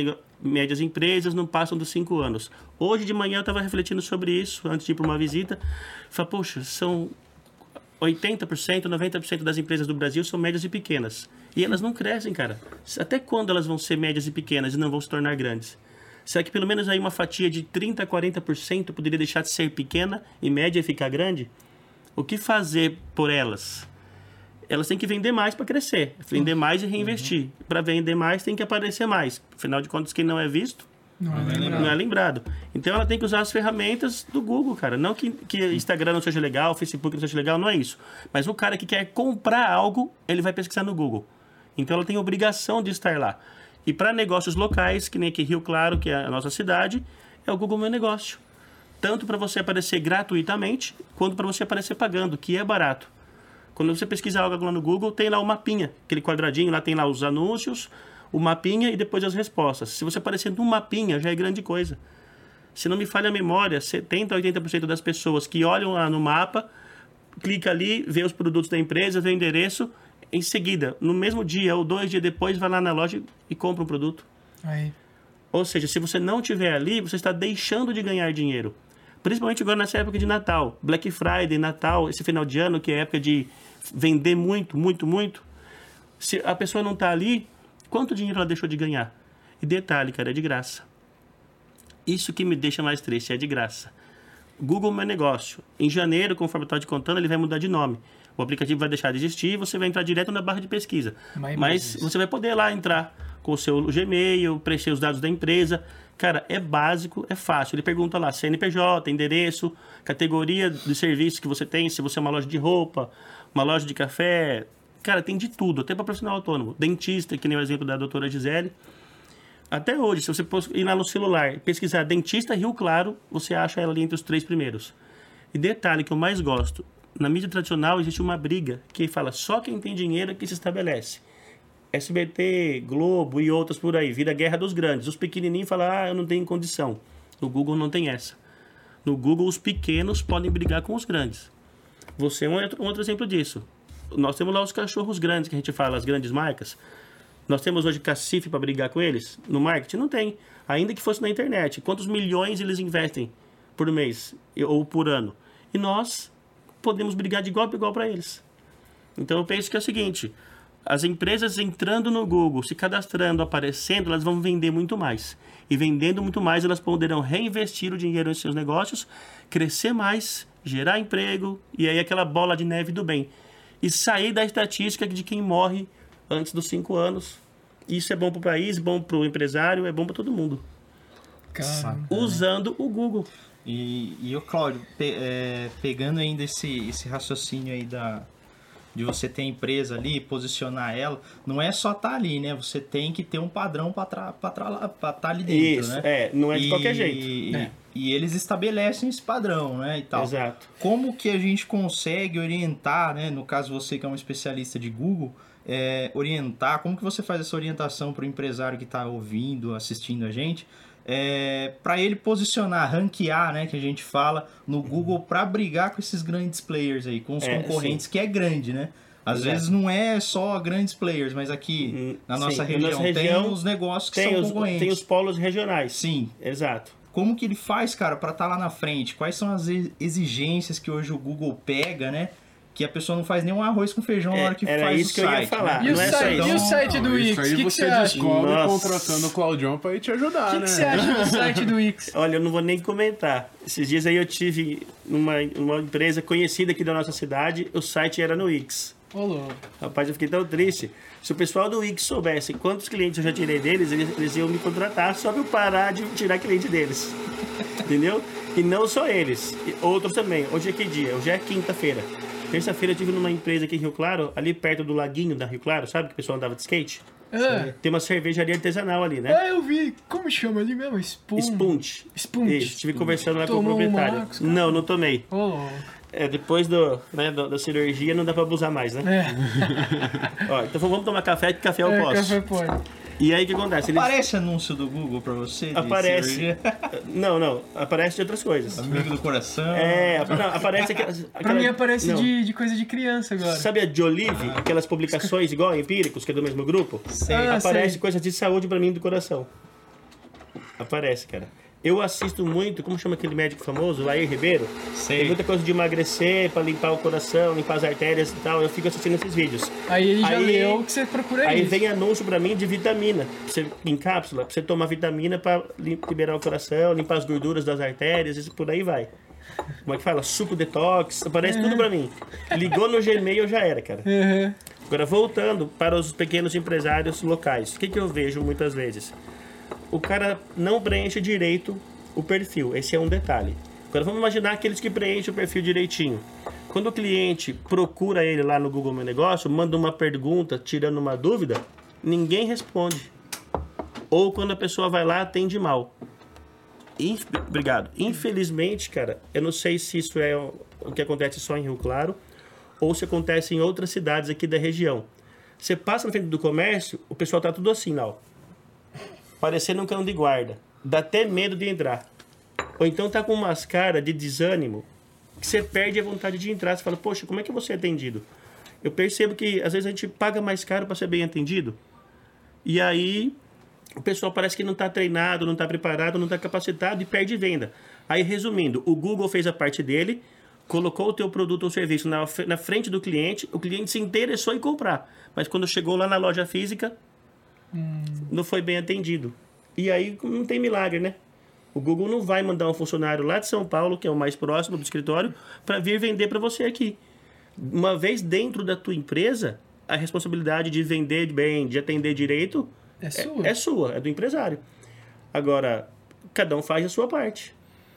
médias empresas não passam dos 5 anos. Hoje de manhã eu estava refletindo sobre isso, antes de ir para uma visita. Falei, poxa, são 80%, 90% das empresas do Brasil são médias e pequenas. E elas não crescem, cara. Até quando elas vão ser médias e pequenas e não vão se tornar grandes? Será que pelo menos aí uma fatia de 30% a 40% poderia deixar de ser pequena e média e ficar grande? O que fazer por elas? Elas têm que vender mais para crescer. Vender mais e reinvestir. Para vender mais tem que aparecer mais. Afinal de contas, quem não é visto Não, Não é é lembrado. não é lembrado. Então ela tem que usar as ferramentas do Google, cara. Não que, que Instagram não seja legal, Facebook não seja legal, não é isso. Mas o cara que quer comprar algo, ele vai pesquisar no Google. Então ela tem obrigação de estar lá. E para negócios locais, que nem aqui Rio Claro, que é a nossa cidade, é o Google Meu Negócio. Tanto para você aparecer gratuitamente, quanto para você aparecer pagando, que é barato. Quando você pesquisa algo lá no Google, tem lá o mapinha, aquele quadradinho, lá tem lá os anúncios, o mapinha e depois as respostas. Se você aparecer no mapinha, já é grande coisa. Se não me falha a memória, 70% a 80% das pessoas que olham lá no mapa, clica ali, vê os produtos da empresa, vê o endereço, em seguida, no mesmo dia ou dois dias depois, vai lá na loja e compra um produto. Aí. Ou seja, se você não tiver ali, você está deixando de ganhar dinheiro. Principalmente agora nessa época de Natal. Black Friday, Natal, esse final de ano, que é época de vender muito, muito, muito. Se a pessoa não está ali, quanto dinheiro ela deixou de ganhar? E detalhe, cara, é de graça. Isso que me deixa mais triste, é de graça. Google Meu Negócio. Em janeiro, conforme eu estava te contando, ele vai mudar de nome. O aplicativo vai deixar de existir e você vai entrar direto na barra de pesquisa. Mas business. você vai poder lá entrar com o seu Gmail, preencher os dados da empresa. Cara, é básico, é fácil. Ele pergunta lá CNPJ, endereço, categoria de serviço que você tem, se você é uma loja de roupa, uma loja de café. Cara, tem de tudo, até para profissional autônomo. Dentista, que nem o exemplo da doutora Gisele. Até hoje, se você ir lá no celular e pesquisar dentista Rio Claro, você acha ela ali entre os três primeiros. E detalhe que eu mais gosto: na mídia tradicional existe uma briga que fala só quem tem dinheiro é que se estabelece. SBT, Globo e outras por aí, vira guerra dos grandes. Os pequenininhos falam, ah, eu não tenho condição. No Google não tem essa. No Google, os pequenos podem brigar com os grandes. Você é um outro, exemplo disso. Nós temos lá os cachorros grandes, que a gente fala, as grandes marcas. Nós temos hoje cacife para brigar com eles? No marketing? Não tem. Ainda que fosse na internet. Quantos milhões eles investem por mês ou por ano? E nós podemos brigar de igual para igual para eles. Então eu penso que é o seguinte: as empresas entrando no Google, se cadastrando, aparecendo, elas vão vender muito mais. E vendendo muito mais, elas poderão reinvestir o dinheiro em seus negócios, crescer mais, gerar emprego e aí aquela bola de neve do bem. E sair da estatística de quem morre antes dos cinco anos. Isso é bom para o país, bom para o empresário, é bom para todo mundo. Cara, Usando o Google. E, e o Cláudio, pe- é, pegando ainda esse, esse raciocínio aí da, de você ter a empresa ali, posicionar ela, não é só estar ali, né? Você tem que ter um padrão para estar ali dentro, Isso, né? é, não é de E- qualquer jeito. E, É. e eles estabelecem esse padrão, né? E tal. Exato. Como que a gente consegue orientar, né? No caso você que é um especialista de Google, é, orientar, como que você faz essa orientação para o empresário que está ouvindo, assistindo a gente, é, para ele posicionar, ranquear, né? Que a gente fala no Google para brigar com esses grandes players aí, com os É, concorrentes, que é grande, né? Às Exato. vezes não é só grandes players, mas aqui Hum, na sim, nossa região, nossa tem região os negócios que Tem são os, concorrentes. tem os polos regionais. Sim, Exato. como que ele faz, cara, para estar lá na frente? Quais são as exigências que hoje o Google pega, né? Que a pessoa não faz nenhum arroz com feijão na É, hora que era faz isso o que eu ia site, falar. né? E o, é site, isso. e o site do isso Wix? aí O que, que você você acha? O descobre Nossa. contratando o Claudião pra ir te ajudar, que, né? que você acha do site do Wix? Olha, eu não vou nem comentar. Esses dias aí eu tive numa, numa empresa conhecida aqui da nossa cidade, o site era no Wix. Ô, louco. Rapaz, eu fiquei tão triste. Se o pessoal do Wix soubesse quantos clientes eu já tirei deles, eles, eles iam me contratar só pra eu parar de tirar cliente deles. Entendeu? E não só eles, outros também. Hoje é que dia? Hoje é quinta-feira. Terça-feira eu estive numa empresa aqui em Rio Claro, ali perto do laguinho da Rio Claro, sabe? Que o pessoal andava de skate. Ah, Tem uma cervejaria artesanal ali, né? ah, eu vi. Como chama ali mesmo? Spoon. Spunt. Spunt. Isso, estive conversando lá com o Tomou um proprietário. Marcos, não, não tomei. Louco. É, depois do, né, do- da cirurgia não dá pra abusar mais, né? É, Ó, então vamos tomar café, que café eu é posso. café pode. E aí o que acontece? Eles... Aparece anúncio do Google pra você? Aparece. Não, não, aparece de outras coisas. Amigo do coração. É, não, aparece aquelas. Pra aquela- mim aparece de, de coisa de criança agora. Sabe a Jolive, aquelas publicações igual Empíricos, que é do mesmo grupo? Sei. Ah, Aparece sei. coisa de saúde pra mim do coração. Aparece, cara. Eu assisto muito, como chama aquele médico famoso, Lair Ribeiro? Sei. Tem muita coisa de emagrecer, pra limpar o coração, limpar as artérias e tal. Eu fico assistindo esses vídeos. Aí ele já Aí- leu que você procura Aí isso. vem anúncio pra mim de vitamina. Você, em cápsula, pra você tomar vitamina pra lim- liberar o coração, limpar as gorduras das artérias e por aí vai. Como é que fala? Suco detox, aparece tudo pra mim. Ligou no Gmail já era, cara. Uhum. Agora, voltando para os pequenos empresários locais, o que, que eu vejo muitas vezes? O cara não preenche direito o perfil. Esse é um detalhe. Agora vamos imaginar aqueles que preenchem o perfil direitinho. Quando o cliente procura ele lá no Google Meu Negócio, manda uma pergunta tirando uma dúvida, ninguém responde. Ou quando a pessoa vai lá, atende mal. Inf- Obrigado. Infelizmente, cara, eu não sei se isso é o que acontece só em Rio Claro ou se acontece em outras cidades aqui da região. Você passa na frente do comércio, o pessoal tá tudo assim, ó. Parecendo um cão de guarda. Dá até medo de entrar. Ou então tá com umas caras de desânimo que você perde a vontade de entrar. Você fala, poxa, como é que você é atendido? Eu percebo que às vezes a gente paga mais caro para ser bem atendido. E aí o pessoal parece que não está treinado, não está preparado, não está capacitado e perde venda. Aí, resumindo, o Google fez a parte dele, colocou o teu produto ou serviço na, na frente do cliente, o cliente se interessou em comprar. Mas quando chegou lá na loja física, não foi bem atendido. E aí não tem milagre, né? O Google não vai mandar um funcionário lá de São Paulo, que é o mais próximo do escritório, para vir vender para você aqui. Uma vez dentro da tua empresa, a responsabilidade de vender bem, de atender direito, É sua. é sua, é do empresário. Agora, cada um faz a sua parte.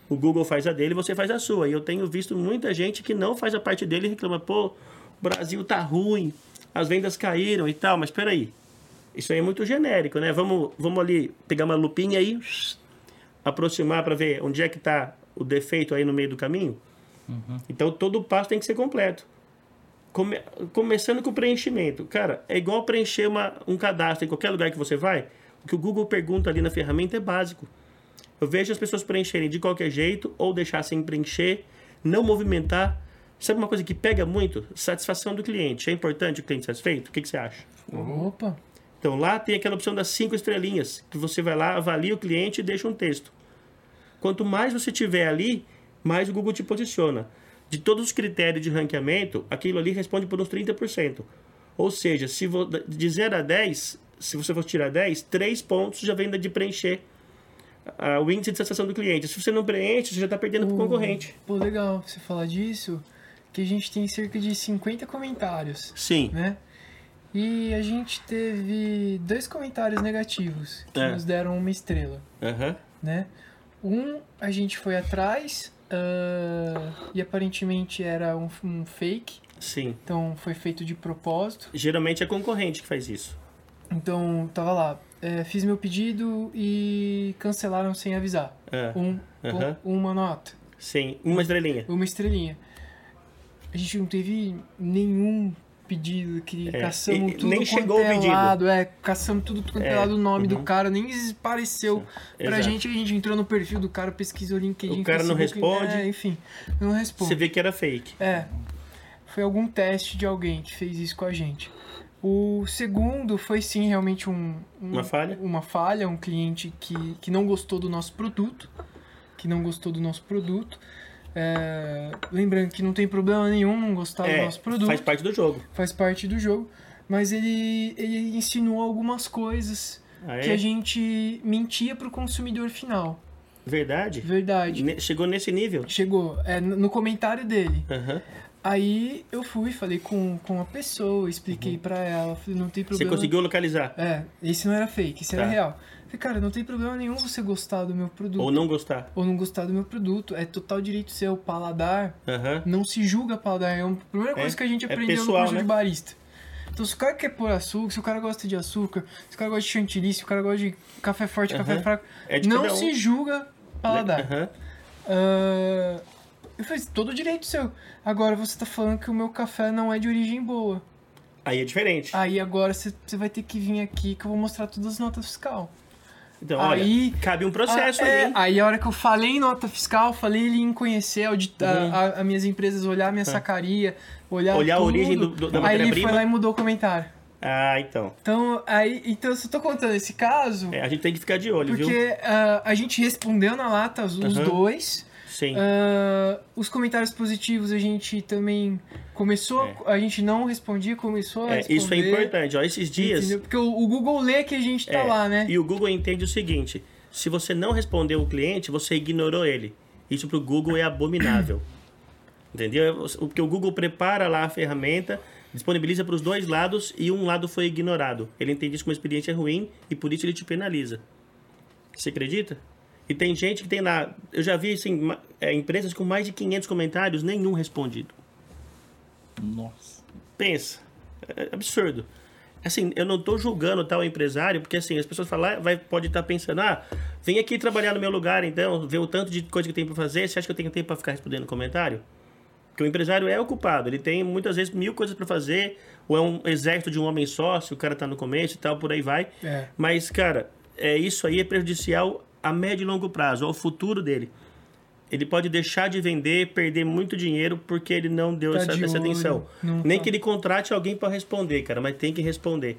O Google faz a dele, você faz a sua. E eu tenho visto muita gente que não faz a parte dele e reclama, pô, o Brasil tá ruim, as vendas caíram e tal, mas peraí. Isso aí é muito genérico, né? Vamos, vamos ali pegar uma lupinha aí, aproximar para ver onde é que tá o defeito aí no meio do caminho. Então todo o passo tem que ser completo. Come- começando com o preenchimento. Cara, é igual preencher uma, um cadastro em qualquer lugar que você vai. O que o Google pergunta ali na ferramenta é básico. Eu vejo as pessoas preencherem de qualquer jeito ou deixar sem preencher, não movimentar. Sabe uma coisa que pega muito? Satisfação do cliente. É importante o cliente satisfeito? O que, que você acha? Opa. Então lá tem aquela opção das cinco estrelinhas, que você vai lá, avalia o cliente e deixa um texto. Quanto mais você tiver ali, mais o Google te posiciona. De todos os critérios de ranqueamento, aquilo ali responde por uns 30%. Ou seja, se vo- de 0 a 10, se você for tirar 10, 3 pontos já vem de preencher ah, o índice de satisfação do cliente. Se você não preenche, você já está perdendo para o concorrente. Pô, legal você falar disso, que a gente tem cerca de 50 comentários, Sim. né? E a gente teve dois comentários negativos, que É. nos deram uma estrela, Aham. né? Um, a gente foi atrás ah, e aparentemente era um, um fake, Sim. então foi feito de propósito. Geralmente é concorrente que faz isso. Então, tava lá, é, fiz meu pedido e cancelaram sem avisar. É. Um, Aham. um- uma nota. Sim. Uma estrelinha. uma estrelinha. A gente não teve nenhum pedido que É, caçamos e tudo nem chegou o é pedido. lado, é, caçamos tudo quanto é, É, lado o nome do uhum. cara, nem pareceu pra Exato. gente, a gente entrou no perfil do cara, pesquisou o LinkedIn, O cara não responde. é, enfim, não responde. Você vê que era fake. É, foi algum teste de alguém que fez isso com a gente. O segundo foi sim realmente um, um- Uma falha? Uma falha, um cliente que, que não gostou do nosso produto. Que não gostou do nosso produto. É, lembrando que não tem problema nenhum não gostar do É, nosso produto. faz parte do jogo. faz parte do jogo. Mas ele, ele ensinou algumas coisas Ah, que é? a gente mentia pro consumidor final. Verdade? Verdade. Ne- Chegou nesse nível? Chegou é, no comentário dele. Aham. Aí eu fui, falei com, com a pessoa, expliquei pra ela, falei, não tem Uhum. Você problema. conseguiu localizar. É, esse não era fake, esse era Tá. real. Falei, cara, não tem problema nenhum você gostar do meu produto. Ou não gostar. Ou não gostar do meu produto. É total direito seu. Paladar Aham. não se julga paladar. É a primeira coisa É, que a gente é aprendeu pessoal, no curso né? de barista. Então, se o cara quer pôr açúcar, se o cara gosta de açúcar, se o cara gosta de chantilly, se o cara gosta de café forte, café Aham. fraco, É não um. se julga paladar. Aham. Ah, eu falei, todo direito seu. Agora você tá falando que o meu café não é de origem boa. Aí é diferente. Aí agora você você vai ter que vir aqui que eu vou mostrar todas as notas fiscal. Então, aí- olha, cabe um processo é, ali. Aí a hora que eu falei em nota fiscal, falei ele em conhecer, auditar Uhum. a, a minhas empresas, olhar a minha sacaria, olhar Olhar a tudo. origem do- do- da Aí ele matéria-prima. foi lá e mudou o comentário. Ah, então. Então, aí, então eu só tô contando esse caso É, a gente tem que ficar de olho, viu? porque ah, a gente respondeu na lata os, Aham. dois. Sim. Ah, os comentários positivos a gente também começou, É. a gente não respondia, começou a É, responder. isso é importante. Ó, esses dias. entendeu? Porque o, o Google lê que a gente tá É, lá, né? E o Google entende o seguinte: se você não respondeu o cliente, você ignorou ele. Isso para o Google é abominável. Entendeu? O- Porque o Google prepara lá a ferramenta, disponibiliza para os dois lados e um lado foi ignorado. Ele entende isso como uma experiência ruim e por isso ele te penaliza. Você acredita? E tem gente que tem lá. Eu já vi assim, é, empresas com mais de 500 comentários, nenhum respondido. Nossa. Pensa. É absurdo. Assim, eu não tô julgando tal empresário, porque assim, as pessoas falam, ah, vai, pode estar pensando, ah, vem aqui trabalhar no meu lugar, então, ver o tanto de coisa que tem para fazer, você acha que eu tenho tempo para ficar respondendo comentário? Porque o empresário é ocupado, ele tem muitas vezes mil coisas para fazer, ou é um exército de um homem sócio, o cara tá no começo e tal, por aí vai. É. Mas, cara, é, isso aí é prejudicial a médio e longo prazo, ao futuro dele. Ele pode deixar de vender, perder muito dinheiro porque ele não deu Tá essa, de essa olho, atenção. Nem tá. que ele contrate alguém para responder, cara, mas tem que responder.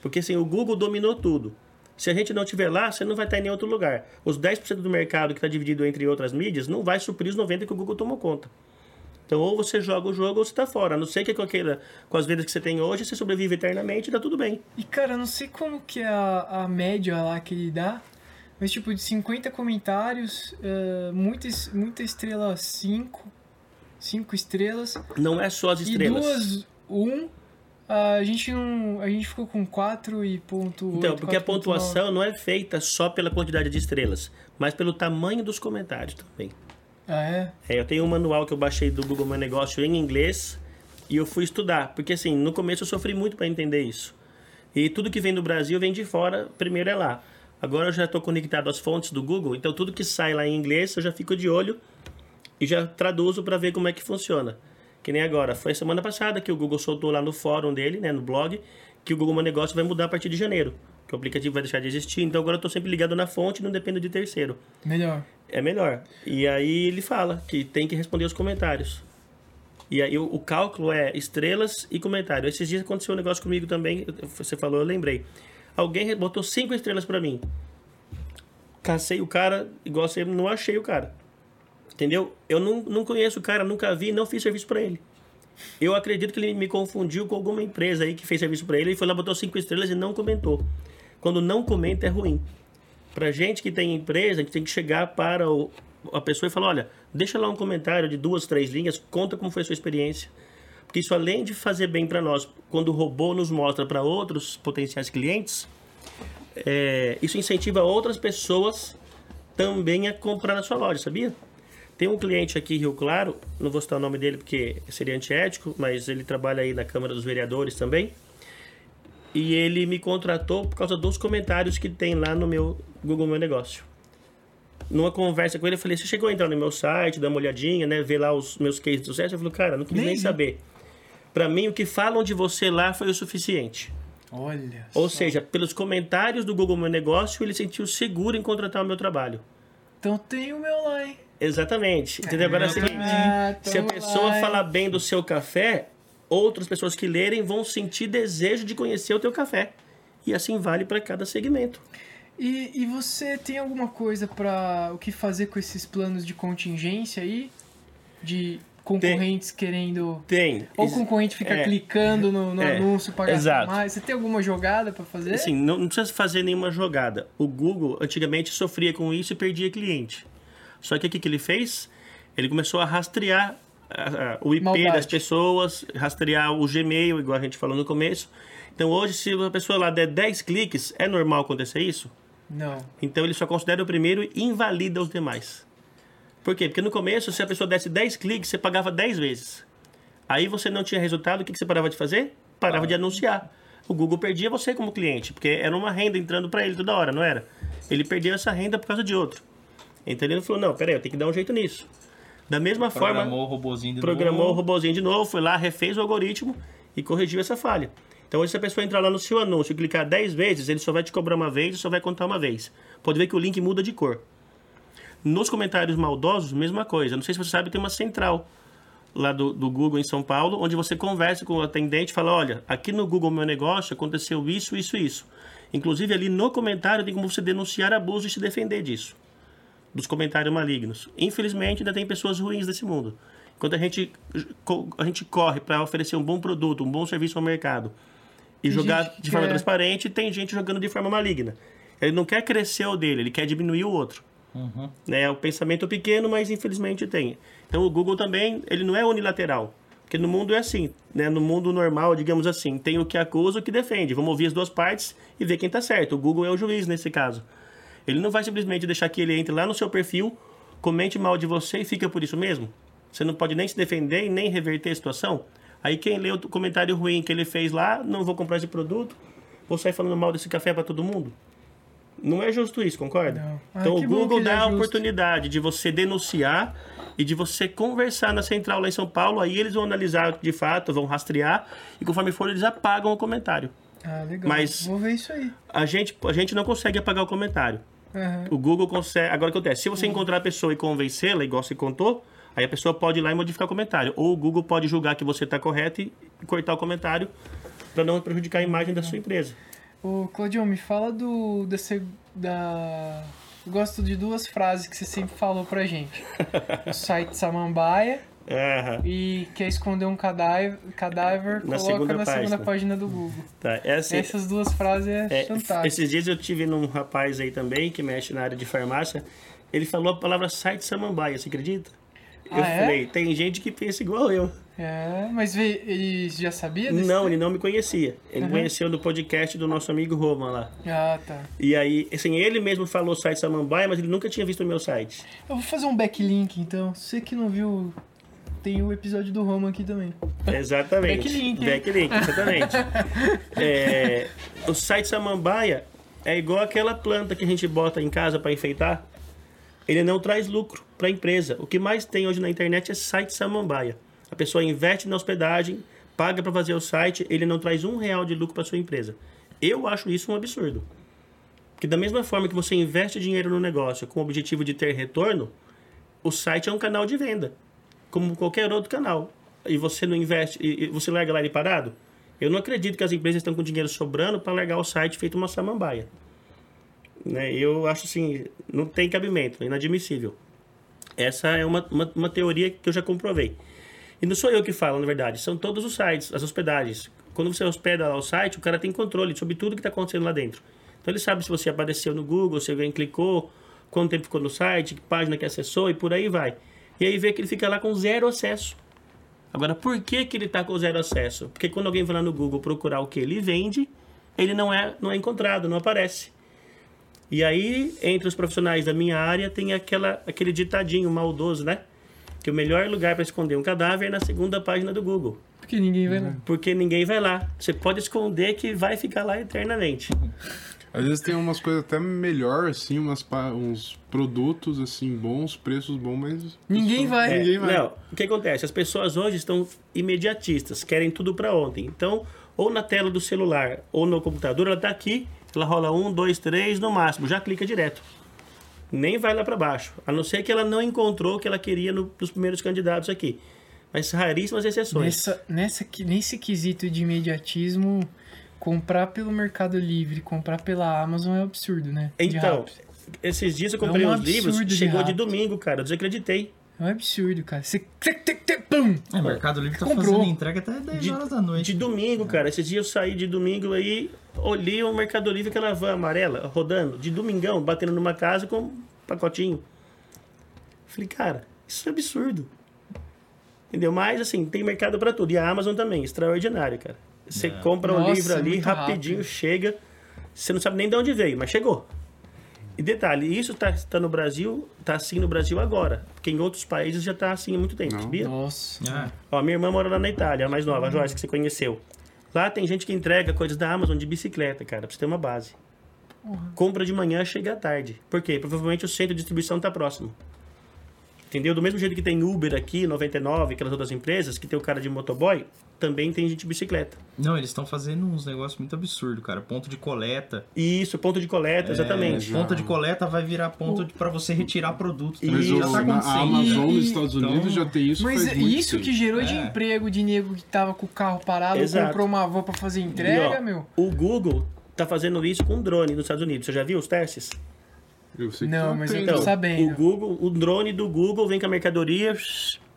Porque assim, o Google dominou tudo. Se a gente não tiver lá, você não vai estar em nenhum outro lugar. Os 10% do mercado que está dividido entre outras mídias não vai suprir os 90% que o Google tomou conta. Então, ou você joga o jogo ou você está fora. A não ser que com, aquela, com as vendas que você tem hoje, você sobrevive eternamente e dá tudo bem. E cara, eu não sei como que é a, a média lá que ele dá, mas tipo, de 50 comentários, eh, muita, muita estrela 5, 5 estrelas, Não é só as estrelas. e duas 1, a gente não. A gente ficou com 4 e ponto Então, 8, porque a 4.9. pontuação não é feita só pela quantidade de estrelas, mas pelo tamanho dos comentários também. Ah, é? É, eu tenho um manual que eu baixei do Google Meu Negócio em inglês e eu fui estudar, porque assim, no começo eu sofri muito para entender isso. E tudo que vem do Brasil vem de fora, primeiro é lá. Agora eu já estou conectado às fontes do Google, então tudo que sai lá em inglês eu já fico de olho e já traduzo para ver como é que funciona. Que nem agora, foi semana passada que o Google soltou lá no fórum dele, né, no blog, que o Google Meu Negócio vai mudar a partir de janeiro, que o aplicativo vai deixar de existir. Então agora eu estou sempre ligado na fonte, e não dependo de terceiro Melhor. é melhor. E aí ele fala que tem que responder os comentários. E aí o, o cálculo é estrelas e comentário. Esses dias aconteceu um negócio comigo também, você falou, eu lembrei. Alguém botou cinco estrelas pra mim. Cacei o cara, igual você, não achei o cara. Entendeu? Eu não, não conheço o cara, nunca vi, não fiz serviço pra ele. Eu acredito que ele me confundiu com alguma empresa aí que fez serviço pra ele e foi lá, botou cinco estrelas e não comentou. Quando não comenta é ruim. Pra gente que tem empresa, a gente tem que chegar para o- a pessoa e falar, olha, deixa lá um comentário de duas, três linhas, conta como foi a sua experiência. Porque isso além de fazer bem para nós, quando o robô nos mostra para outros potenciais clientes, é, isso incentiva outras pessoas também a comprar na sua loja, sabia? Tem um cliente aqui em Rio Claro, não vou citar o nome dele porque seria antiético, mas ele trabalha aí na Câmara dos Vereadores também. E ele me contratou por causa dos comentários que tem lá no meu Google Meu Negócio. Numa conversa com ele, eu falei: Você chegou a entrar no meu site, dar uma olhadinha, né? Ver lá os meus cases de sucesso? Ele falou: Cara, não quis Nem nem saber. Pra mim, o que falam de você lá foi o suficiente. Olha. Ou só. seja, pelos comentários do Google Meu Negócio, ele sentiu seguro em contratar o meu trabalho. Então tem o meu lá, hein? Exatamente. Entendeu? Agora é o seguinte: Ah, se a pessoa lá, falar bem do seu café, outras pessoas que lerem vão sentir desejo de conhecer o teu café. E assim vale para cada segmento. E, e você tem alguma coisa pra o que fazer com esses planos de contingência aí? De concorrentes querendo. Tem. Ou o concorrente fica é, clicando no, no é, anúncio para gastar mais. Você tem alguma jogada pra fazer? Assim, não, não precisa fazer nenhuma jogada. O Google antigamente sofria com isso e perdia cliente. Só que o que, que ele fez? Ele começou a rastrear o IP Maldade. das pessoas, rastrear o Gmail, igual a gente falou no começo. Então hoje, se a pessoa lá der 10 cliques, é normal acontecer isso? Não. Então ele só considera o primeiro e invalida os demais. Por quê? Porque no começo, se a pessoa desse 10 cliques, você pagava 10 vezes. Aí você não tinha resultado, o que que você parava de fazer? Parava de anunciar. O Google perdia você como cliente, porque era uma renda entrando para ele toda hora, não era? Ele perdeu essa renda por causa de outro. Então ele falou: não, peraí, eu tenho que dar um jeito nisso. Da mesma forma, Programou o robozinho de programou o novo. robozinho de novo, foi lá, refez o algoritmo e corrigiu essa falha. Então, hoje, se a pessoa entrar lá no seu anúncio e clicar 10 vezes, ele só vai te cobrar uma vez e só vai contar uma vez. Pode ver que o link muda de cor. Nos comentários maldosos, mesma coisa. Não sei se você sabe, tem uma central lá do, do Google em São Paulo, onde você conversa com o atendente e fala: olha, aqui no Google Meu Negócio aconteceu isso, isso, isso. Inclusive, ali no comentário tem como você denunciar abuso e se defender disso dos comentários malignos. Infelizmente, ainda tem pessoas ruins nesse mundo. Quando a gente, a gente corre para oferecer um bom produto, um bom serviço ao mercado e Tem jogar de forma quer- transparente, tem gente jogando de forma maligna. Ele não quer crescer o dele, ele quer diminuir o outro. Né? É o pensamento pequeno, mas infelizmente tem. Então o Google também, ele não é unilateral. Porque no mundo é assim, né? No mundo normal, digamos assim, tem o que acusa e o que defende. Vamos ouvir as duas partes e ver quem está certo. O Google é o juiz nesse caso. Ele não vai simplesmente deixar que ele entre lá no seu perfil, comente mal de você e fica por isso mesmo. Você não pode nem se defender e nem reverter a situação. Aí quem lê o comentário ruim que ele fez lá, não vou comprar esse produto, vou sair falando mal desse café para todo mundo. Não é justo isso, concorda? Ah, então o Google dá é a oportunidade de você denunciar e de você conversar na central lá em São Paulo. Aí eles vão analisar de fato, vão rastrear e conforme for eles apagam o comentário. Ah, legal. Mas- Vou ver isso aí. A gente, a gente não consegue apagar o comentário. Aham. O Google consegue. Agora o que acontece? Se você encontrar a pessoa e convencê-la, igual você contou, aí a pessoa pode ir lá e modificar o comentário. Ou o Google pode julgar que você está correto e cortar o comentário para não prejudicar a imagem da sua empresa. Ô, Claudio, me fala do. Seg- da. Eu gosto de duas frases que você sempre falou pra gente. O site Samambaia Aham. e quer esconder um cadáver, cadáver Na coloca segunda na segunda página. página do Google. Tá. É assim, Essas duas frases é, é, esses dias eu tive num rapaz aí também que mexe na área de farmácia. Ele falou a palavra site samambaia, você acredita? Eu Ah, é? falei, tem gente que pensa igual eu. É, mas ele já sabia desse Não, ele não me conhecia. Ele Uhum. conheceu do podcast do nosso amigo Roman lá. Ah, tá. E aí, assim, ele mesmo falou site Samambaia, mas ele nunca tinha visto o meu site. Eu vou fazer um backlink então. Você que não viu, tem o episódio do Roma aqui também. Exatamente. Backlink, hein? Backlink, exatamente. É, o site Samambaia é igual aquela planta que a gente bota em casa para enfeitar. Ele não traz lucro para a empresa. O que mais tem hoje na internet é site Samambaia. A pessoa investe na hospedagem, paga para fazer o site, ele não traz um real de lucro para sua empresa. Eu acho isso um absurdo. Porque da mesma forma que você investe dinheiro no negócio com o objetivo de ter retorno, o site é um canal de venda, como qualquer outro canal. E você não investe, e você larga lá ele parado? Eu não acredito que as empresas estão com dinheiro sobrando para largar o site feito uma samambaia. Né? Eu acho assim, não tem cabimento, é inadmissível. Essa é uma, uma, uma teoria que eu já comprovei. E não sou eu que falo, na verdade, são todos os sites, as hospedagens. Quando você hospeda lá o site, o cara tem controle sobre tudo que está acontecendo lá dentro. Então ele sabe se você apareceu no Google, se alguém clicou, quanto tempo ficou no site, que página que acessou e por aí vai. E aí vê que ele fica lá com zero acesso. Agora, por que, que ele está com zero acesso? Porque quando alguém vai lá no Google procurar o que ele vende, ele não é, não é encontrado, não aparece. E aí, entre os profissionais da minha área, tem aquela, aquele ditadinho maldoso, né? Que o melhor lugar para esconder um cadáver é na segunda página do Google. Porque ninguém vai lá. Porque ninguém vai lá. Você pode esconder que vai ficar lá eternamente. Às vezes tem umas coisas até melhor, assim, umas, uns produtos, assim, bons, preços bons, mas... Ninguém pessoa- vai. Ninguém vai. Não, o que acontece? As pessoas hoje estão imediatistas, querem tudo para ontem. Então, ou na tela do celular ou no computador, ela está aqui, ela rola um, dois, três, no máximo, já clica direto. Nem vai lá para baixo. A não ser que ela não encontrou o que ela queria no- nos primeiros candidatos aqui. Mas raríssimas exceções. Nessa, nessa, nesse quesito de imediatismo, comprar pelo Mercado Livre, comprar pela Amazon é absurdo, né? De Então, rápido. esses dias eu comprei É um uns livros, de chegou de rápido. domingo, cara, eu desacreditei. É um absurdo, cara. Você. Pum! É, o Mercado Livre tá Comprou. fazendo entrega até 10 De- horas da noite. De domingo, cara. Esses dias eu saí de domingo aí, olhei o Mercado Livre, aquela van amarela, rodando, de domingão, batendo numa casa com um pacotinho. Falei, cara, isso é absurdo. Entendeu? Mas, assim, tem mercado pra tudo. E a Amazon também, extraordinário, cara. Você compra o Nossa, livro ali, muito rapidinho, rápido. chega. Você não sabe nem de onde veio, mas chegou. E detalhe, isso tá, tá no Brasil, tá assim no Brasil agora. Porque em outros países já tá assim há muito tempo, Não. sabia? Nossa. Ah, Ó, minha irmã mora lá na Itália, a mais nova, a Joyce, que você conheceu. Lá tem gente que entrega coisas da Amazon de bicicleta, cara, pra você ter uma base. Compra de manhã, chega à tarde. Por quê? Provavelmente o centro de distribuição tá próximo. Entendeu? Do mesmo jeito que tem Uber aqui, 99, aquelas outras empresas, que tem o cara de motoboy, também tem gente de bicicleta. Não, eles estão fazendo uns negócios muito absurdos, cara. Ponto de coleta. E isso, ponto de coleta, exatamente. já. Ponto de coleta vai virar ponto de, pra você retirar produto. E. Mas isso já tá na, a acontecendo. Amazon E- nos Estados Unidos então- já tem isso Mas faz é muito isso que tempo. gerou de É. emprego de nego que tava com o carro parado, Exato. comprou uma van pra fazer E, entrega, ó, meu. O Google tá fazendo isso com drone nos Estados Unidos. Você já viu os testes? Eu sei que Não, tá mas eu tô Então, sabendo. o Google, o drone do Google vem com a mercadoria,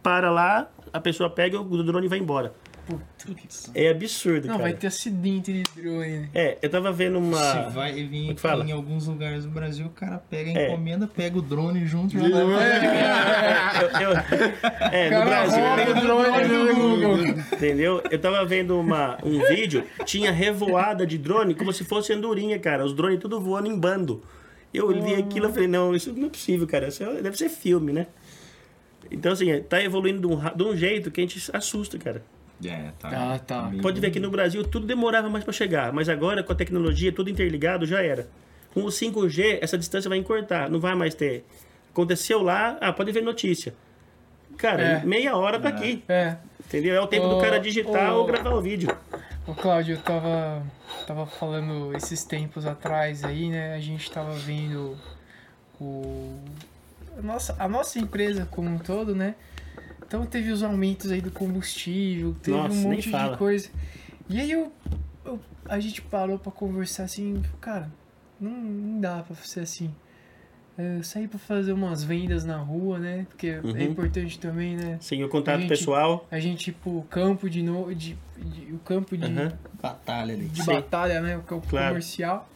para lá, a pessoa pega, o drone vai embora. Putz. É absurdo, Não, cara. vai ter acidente de drone. né? É, eu tava vendo uma. Se vai vir é fala? em alguns lugares do Brasil, o cara pega a É. encomenda, pega o drone junto e já E- leva. Eu- eu- é, no Cara, Brasil. rouba o drone do Google. Entendeu? Eu tava vendo uma, um vídeo, tinha revoada de drone como se fosse andorinha, cara. Os drones tudo voando em bando. Eu li aquilo e falei, não, isso não é possível, cara. Isso é- deve ser filme, né? Então, assim, é, tá evoluindo de um, de um jeito que a gente assusta, cara. É, tá. Ah, tá. meio- Pode ver que no Brasil tudo demorava mais para chegar, mas agora com a tecnologia tudo interligado já era. Com o 5G, essa distância vai encurtar, não vai mais ter. Aconteceu lá, ah, pode ver notícia. Cara, É. meia hora tá aqui, É. entendeu? É o tempo do Ô, cara digitar ou gravar o vídeo. Ô, Cláudio, eu tava, tava falando esses tempos atrás aí, né? A gente tava vendo o. A nossa, a nossa empresa como um todo, né? Então teve os aumentos aí do combustível, teve Nossa, um monte de coisa. E aí eu, eu- a gente parou pra conversar assim, cara, não, não dá pra ser assim. É, Eu saí pra fazer umas vendas na rua, né? Porque Uhum. é importante também, né? Sim, o contato A gente- pessoal. A gente ir pro campo de novo, de, de- o campo de, Aham. Batalha ali. de Sim. batalha, né? O campo Claro. comercial.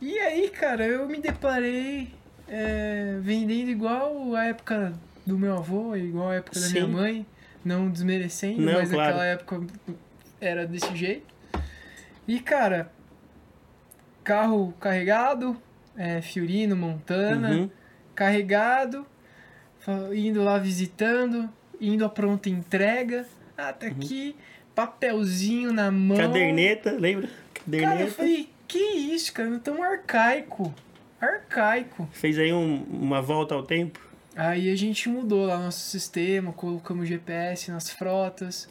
E aí, cara, eu me deparei é, vendendo igual a época do meu avô, igual a época da minha mãe. Não desmerecendo, Não, mas claro. naquela época era desse jeito. E, cara, carro carregado, é, Fiorino, Montana, Uhum. carregado, indo lá visitando, indo a pronta entrega, até Uhum. aqui, papelzinho na mão. Caderneta, lembra? Cara, eu Caderneta. falei, que isso, cara, tão arcaico, arcaico. Fez aí um- uma volta ao tempo. Aí a gente mudou lá nosso sistema, colocamos GPS nas frotas.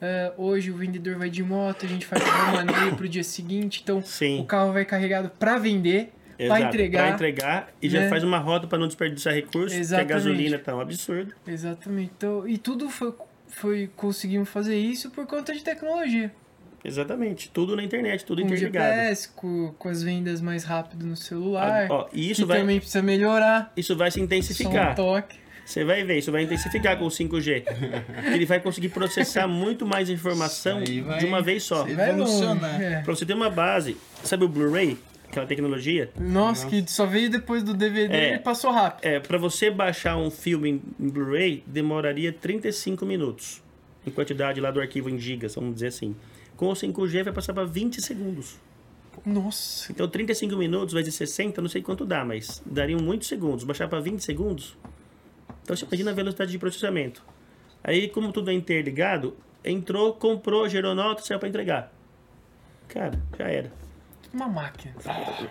Ah, hoje o vendedor vai de moto, a gente faz o maneio pro dia seguinte, então Sim. o carro vai carregado para vender, para entregar. Pra entregar e já né? faz uma rota para não desperdiçar recursos, Exatamente. que a gasolina tá um absurdo. Exatamente. Então, e tudo foi, foi conseguimos fazer isso por conta de tecnologia. Exatamente. Tudo na internet, tudo com interligado. GPS, com, com as vendas mais rápido no celular. Ó, e isso que vai, também precisa melhorar. isso vai se Só um intensificar. toque. Você vai ver, isso vai intensificar com o 5G. Ele vai conseguir processar muito mais informação vai de uma vez só. Vai. Evolucionar. é. Pra você ter uma base, sabe o Blu-ray? Aquela tecnologia? Nossa, que só veio depois do DVD É. e passou rápido. É, para você baixar um filme em, em Blu-ray, demoraria 35 minutos. Em quantidade lá do arquivo em gigas, vamos dizer assim. Com o 5G vai passar para 20 segundos. Nossa. Então 35 minutos vezes 60, não sei quanto dá, mas dariam muitos segundos. Baixar para 20 segundos. Então você imagina a velocidade de processamento. Aí, como tudo é interligado, entrou, comprou, gerou nota, saiu para entregar. Cara, já era. Uma máquina.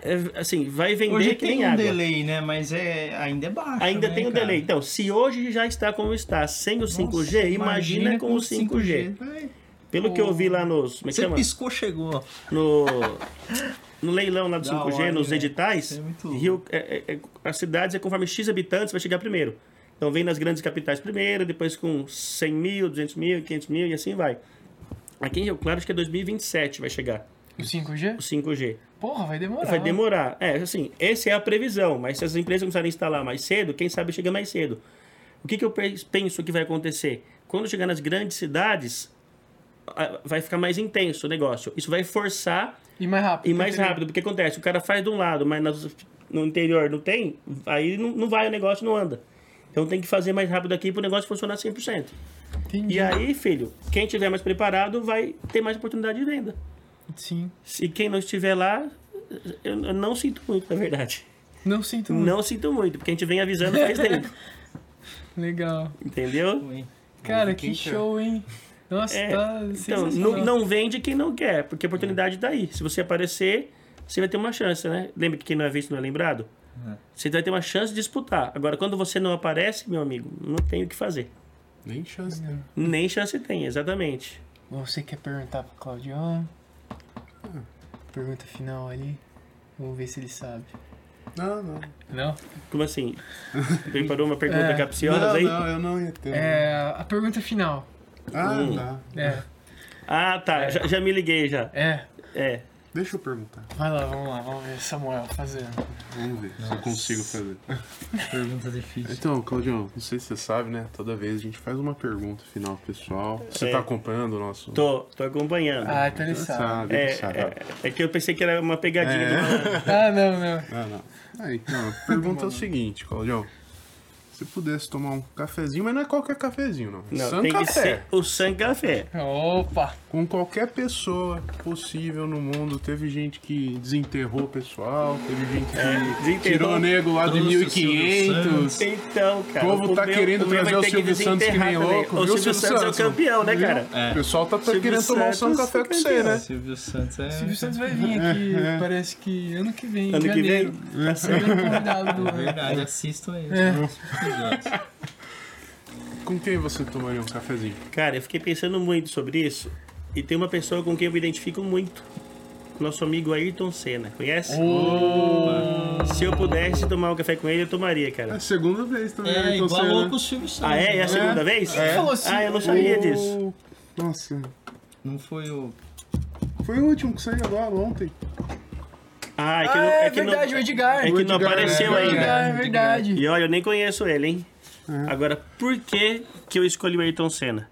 É, assim, vai vender Hoje que tem nem um água. delay, né? Mas é, ainda é baixo. Ainda né, tem o cara? delay. Então, se hoje já está como está, sem o 5G, Nossa, imagina, com o 5G. Vai. Pelo que eu vi lá nos. É Você chama? piscou, chegou. No, no leilão lá do Da 5G, hora, nos velho. editais, é muito. Rio, é, é, é, as cidades é conforme X habitantes vai chegar primeiro. Então vem nas grandes capitais primeiro, depois com 100 mil, 200 mil, 500 mil e assim vai. Aqui em Rio Claro acho que é 2027 vai chegar O 5G? o 5G. Porra, vai demorar. Vai demorar. É, assim, essa é a previsão, mas se as empresas começarem a instalar mais cedo, quem sabe chega mais cedo. O que, que eu pe- penso que vai acontecer? Quando chegar nas grandes cidades, vai ficar mais intenso o negócio. Isso vai forçar E mais rápido. e mais rápido, porque acontece, o cara faz de um lado, mas no interior não tem, aí não, não vai, o negócio não anda. Então tem que fazer mais rápido aqui para o negócio funcionar 100%. Entendi. E aí, filho, quem tiver mais preparado vai ter mais oportunidade de venda. Sim. Se quem não estiver lá, eu não sinto muito, na verdade. Não sinto muito. Não sinto muito, porque a gente vem avisando faz tempo. Legal. Entendeu? Cara, que quer. show, hein? Nossa, É, tá Então, não, não vende quem não quer, porque a oportunidade tá aí. Se você aparecer, você vai ter uma chance, né? Lembra que quem não é visto não é lembrado? Você vai ter uma chance de disputar. Agora, quando você não aparece, meu amigo, não tem o que fazer. Nem chance. né? Nem chance tem, exatamente. Você quer perguntar pro Claudião? Pergunta final ali. Vamos ver se ele sabe. Não, não. Não? Como assim? Preparou uma pergunta É. capciosa não, aí? não, eu não ia ter. É, a pergunta final. Ah, Hum. tá. É, Ah, tá. Já, já me liguei já. é. É. Deixa eu perguntar. Vai lá, vamos lá, vamos ver Samuel fazendo. Vamos ver se eu consigo fazer. Pergunta difícil. Então, Claudião, não sei se você sabe, né? Toda vez a gente faz uma pergunta final pro pessoal. Você É. tá acompanhando o nosso. Tô, tô acompanhando. Ah, então ele sabe. sabe, É, ele sabe. é, é que eu pensei que era uma pegadinha É. do. Ah, não, não. Ah, não. Aí, não, a pergunta é o seguinte, Claudião. Se pudesse tomar um cafezinho, mas não é qualquer cafezinho, não. Não, San tem que Café. ser o San Café. Opa! Com qualquer pessoa possível no mundo. Teve gente que desenterrou o pessoal, teve gente que desenterrou. tirou o nego lá de Trouxe o Silvio 1500. Então, cara. O povo tá meu- querendo trazer o que Silvio Santos que nem louco, O Silvio Silvio Santos é o Santos? campeão, né, cara? É. O pessoal tá Silvio querendo tomar um San Santos Café com você, né? Silvio Santos é. Silvio Santos vai vir aqui, parece que ano que vem, em Ano que vem? Tá certo. Segundo convidado do ano. Verdade, assistam aí. É. Com quem você tomaria um cafezinho? Cara, eu fiquei pensando muito sobre isso. E tem uma pessoa com quem eu me identifico muito. Nosso amigo Ayrton Senna. Conhece? Se eu pudesse tomar um café com ele, eu tomaria, É cara. a segunda vez também. É, Ayrton igual Senna. com o Silvio Santos. Ah, é? É a segunda vez? Quem falou assim? Ah, eu não sabia O- disso. Nossa, Não foi o. foi o último que saiu agora, ontem. Ah, é que, Ah, não, é, é que verdade, o não, Edgar. é que O não Edgar, apareceu é, ainda. Edgar, é verdade. E olha, eu nem conheço ele, hein? Agora, por que, que eu escolhi o Ayrton Senna?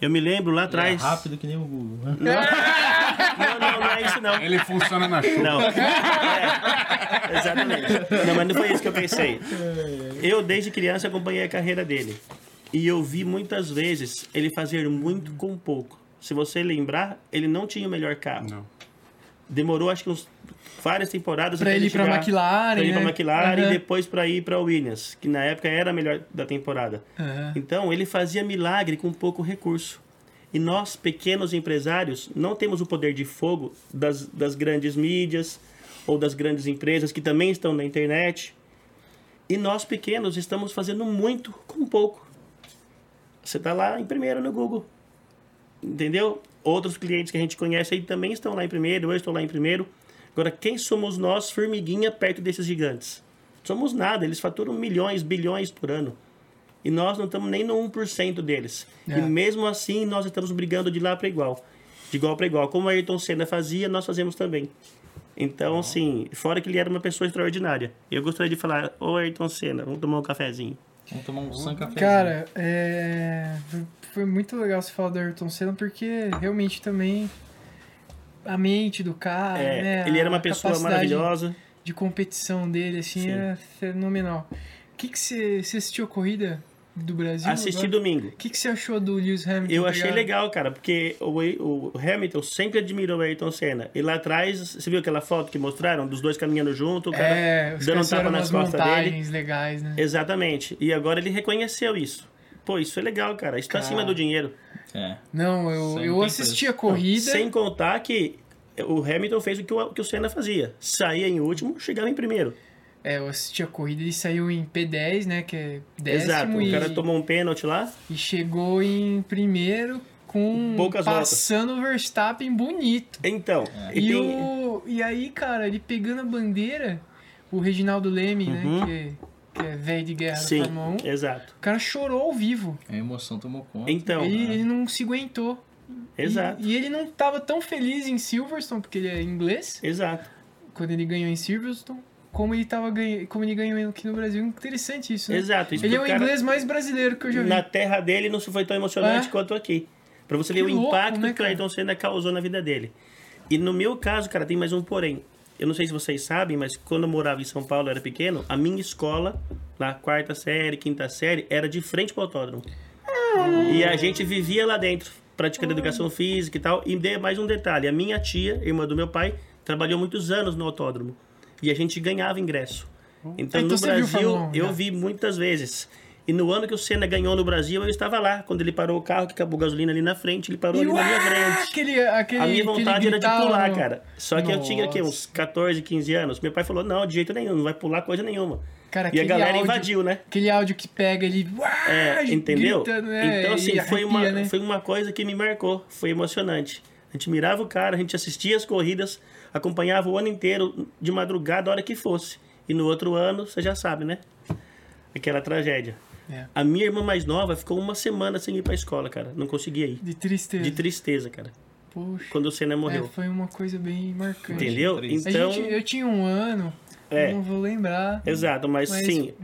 Eu me lembro lá É atrás. rápido que nem o Google. Não, não, não é isso não. Ele funciona na chuva. Não. É, exatamente. Não, mas não foi isso que eu pensei. Eu, desde criança, acompanhei a carreira dele. E eu vi muitas vezes ele fazer muito com pouco. Se você lembrar, ele não tinha o melhor carro. Não. Demorou, acho que uns, várias temporadas até ele ir chegar- McLaren, Pra ir pra né? McLaren Aham. e depois pra ir pra Williams, que na época era a melhor da temporada. Aham. Então, ele fazia milagre com pouco recurso. E nós, pequenos empresários, não temos o poder de fogo das, das grandes mídias ou das grandes empresas que também estão na internet. E nós, pequenos, estamos fazendo muito com pouco. Você está lá em primeiro no Google. Entendeu? Outros clientes que a gente conhece aí também estão lá em primeiro, eu estou lá em primeiro. Agora, quem somos nós, formiguinha, perto desses gigantes? Somos nada, eles faturam milhões, bilhões por ano. E nós não estamos nem no 1% deles. É. E mesmo assim, nós estamos brigando de lá para igual. De igual para igual. Como a Ayrton Senna fazia, nós fazemos também. Então, assim, fora que ele era uma pessoa extraordinária. Eu gostaria de falar, ô Ayrton Senna, vamos tomar um cafezinho. Vamos tomar um San Café. Cara, é... foi muito legal você falar do Ayrton Senna, porque realmente também a mente do cara, É, né? ele era uma pessoa maravilhosa. de competição dele, assim, Sim. era fenomenal. O que você, assistiu a corrida do Brasil? Assisti agora? domingo. O que você achou do Lewis Hamilton? Eu achei pegar- legal, cara, porque o, o Hamilton sempre admirou o Ayrton Senna. E lá atrás, você viu aquela foto que mostraram dos dois caminhando junto, o cara É, dando um tapa nas costas dele. legais, né? Exatamente. E agora ele reconheceu isso. Pô, isso é legal, cara. Isso tá Cara. acima do dinheiro. É. Não, eu, Sem eu assisti a corrida. Sem contar que o Hamilton fez o que o, que o Senna fazia. Saía em último, chegava em primeiro. É, eu assisti a corrida e saiu em P10, né? Que é décimo Exato. e, O cara tomou um pênalti lá. e chegou em primeiro com Poucas passando o Verstappen bonito. Então, E, e tem... o, e aí, cara, ele pegando a bandeira, o Reginaldo Leme, Uhum. né? Que, que é velho de guerra Sim, da Fórmula 1. exato. O cara chorou ao vivo. A emoção tomou conta. Então, ele, ele não se aguentou. exato. E, e ele não tava tão feliz em Silverstone, porque ele é inglês, Exato. quando ele ganhou em Silverstone, como ele, tava ganha, como ele ganhou aqui no Brasil. Interessante isso, né? Exato. Isso Ele é o cara- inglês mais brasileiro que eu já vi. na terra dele não foi tão emocionante É. quanto aqui. Pra você ver o louco, impacto né, que o cara? Ayrton Senna causou na vida dele. E no meu caso, cara, tem mais um porém. Eu não sei se vocês sabem, mas quando eu morava em São Paulo, eu era pequeno, a minha escola, na quarta série, quinta série, era de frente pro autódromo. E a gente vivia lá dentro, praticando educação física e tal. E mais um detalhe: a minha tia, irmã do meu pai, trabalhou muitos anos no autódromo. E a gente ganhava ingresso. Então, Ah, então no Brasil, Fórmula 1 eu já? vi muitas vezes. E no ano que o Senna ganhou no Brasil, eu estava lá. Quando ele parou o carro, que acabou a gasolina ali na frente, ele parou E ali na minha uá, frente. Aquele, aquele, A minha vontade era de pular, no- cara. Só que eu tinha aqui Nossa. uns 14, 15 anos. Meu pai falou: não, de jeito nenhum, não vai pular coisa nenhuma. Cara, e a galera áudio- invadiu, né? Aquele áudio que pega ele. uá, É, entendeu? grita, né? Então, assim, E foi, uma, arrepia, né? foi uma coisa que me marcou. Foi emocionante. A gente mirava o cara, a gente assistia as corridas, acompanhava o ano inteiro, de madrugada, a hora que fosse. E no outro ano, você já sabe, né? Aquela tragédia. É. A minha irmã mais nova ficou uma semana sem ir pra escola, cara. Não conseguia ir. De tristeza. De tristeza, cara. Poxa. Quando o Senna É, morreu. foi uma coisa bem marcante. Entendeu? Então, gente, eu tinha um ano, É. eu não vou lembrar. exato, mas, Mas sim,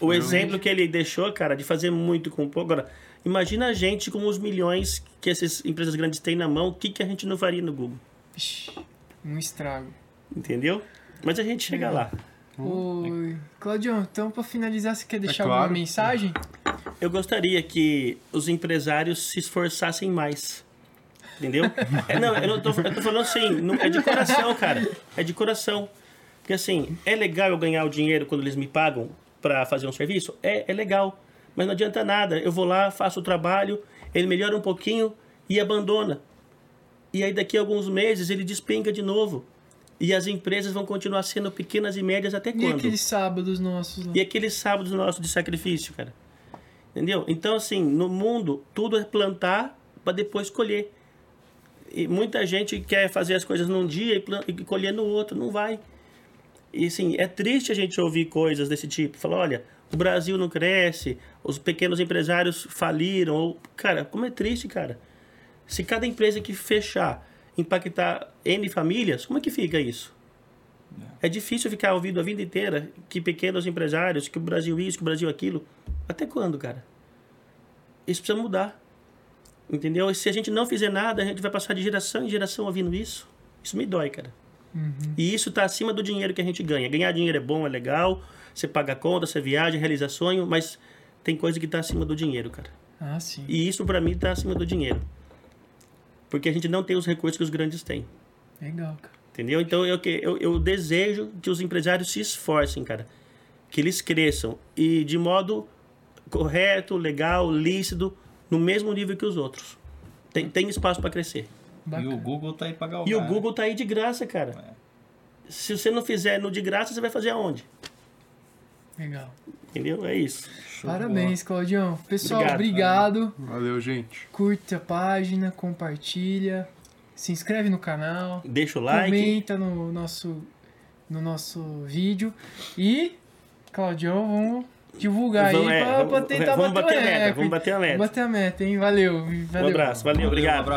o exemplo que ele deixou, cara, de fazer muito com pouco. Agora, imagina a gente com os milhões que essas empresas grandes têm na mão, o que, que a gente não faria no Google? Um estrago. Entendeu? Mas a gente chega lá. Oi. Claudião, então pra finalizar, você quer deixar claro. alguma mensagem? Eu gostaria que os empresários se esforçassem mais. Entendeu? É, não, eu, não tô, eu tô falando assim, não, é de coração, cara. É de coração. Porque assim, é legal eu ganhar o dinheiro quando eles me pagam pra fazer um serviço? É, é legal. Mas não adianta nada. Eu vou lá, faço o trabalho, ele melhora um pouquinho e abandona. E aí daqui a alguns meses ele despenca de novo. E as empresas vão continuar sendo pequenas e médias até E quando? aqueles sábados nossos lá? E aqueles sábados nossos de sacrifício, cara. Entendeu? Então, assim, no mundo, tudo é plantar para depois colher. E muita gente quer fazer as coisas num dia e, e colher no outro, não vai. E, assim, é triste a gente ouvir coisas desse tipo. Falar, olha, o Brasil não cresce, os pequenos empresários faliram. Ou... Cara, como é triste, cara. Se cada empresa que fechar impactar N famílias, como é que fica isso? É difícil ficar ouvindo a vida inteira que pequenos empresários, que o Brasil isso, que o Brasil aquilo. Até quando, cara? Isso precisa mudar. Entendeu? E se a gente não fizer nada, a gente vai passar de geração em geração ouvindo isso. Isso me dói, cara. E isso tá acima do dinheiro que a gente ganha. Ganhar dinheiro é bom, é legal. Você paga a conta, você viaja, realiza sonho, mas tem coisa que tá acima do dinheiro, cara. Ah, sim. E isso pra mim tá acima do dinheiro. Porque a gente não tem os recursos que os grandes têm. Legal, cara. Entendeu? Então eu, que- eu, eu desejo que os empresários se esforcem, cara. Que eles cresçam. E de modo correto, legal, lícito, no mesmo nível que os outros. Tem, tem espaço para crescer. E Bacana. o Google tá aí pra galgar. E o Google tá aí de graça, cara. Se você não fizer no de graça, você vai fazer aonde? Legal. Entendeu? É isso. Show Parabéns, Claudião. Pessoal, Obrigado. obrigado. Valeu, gente. Curte a página, compartilha, se inscreve no canal, Deixa o like. comenta no nosso, no nosso vídeo e, Claudião, vamos divulgar aí Vamos- é, pra, pra vamos- tentar vamos bater a meta, vamos bater a meta. Vamos bater a meta, hein? Valeu. Um valeu. abraço, valeu, Valeu, obrigado. um abraço.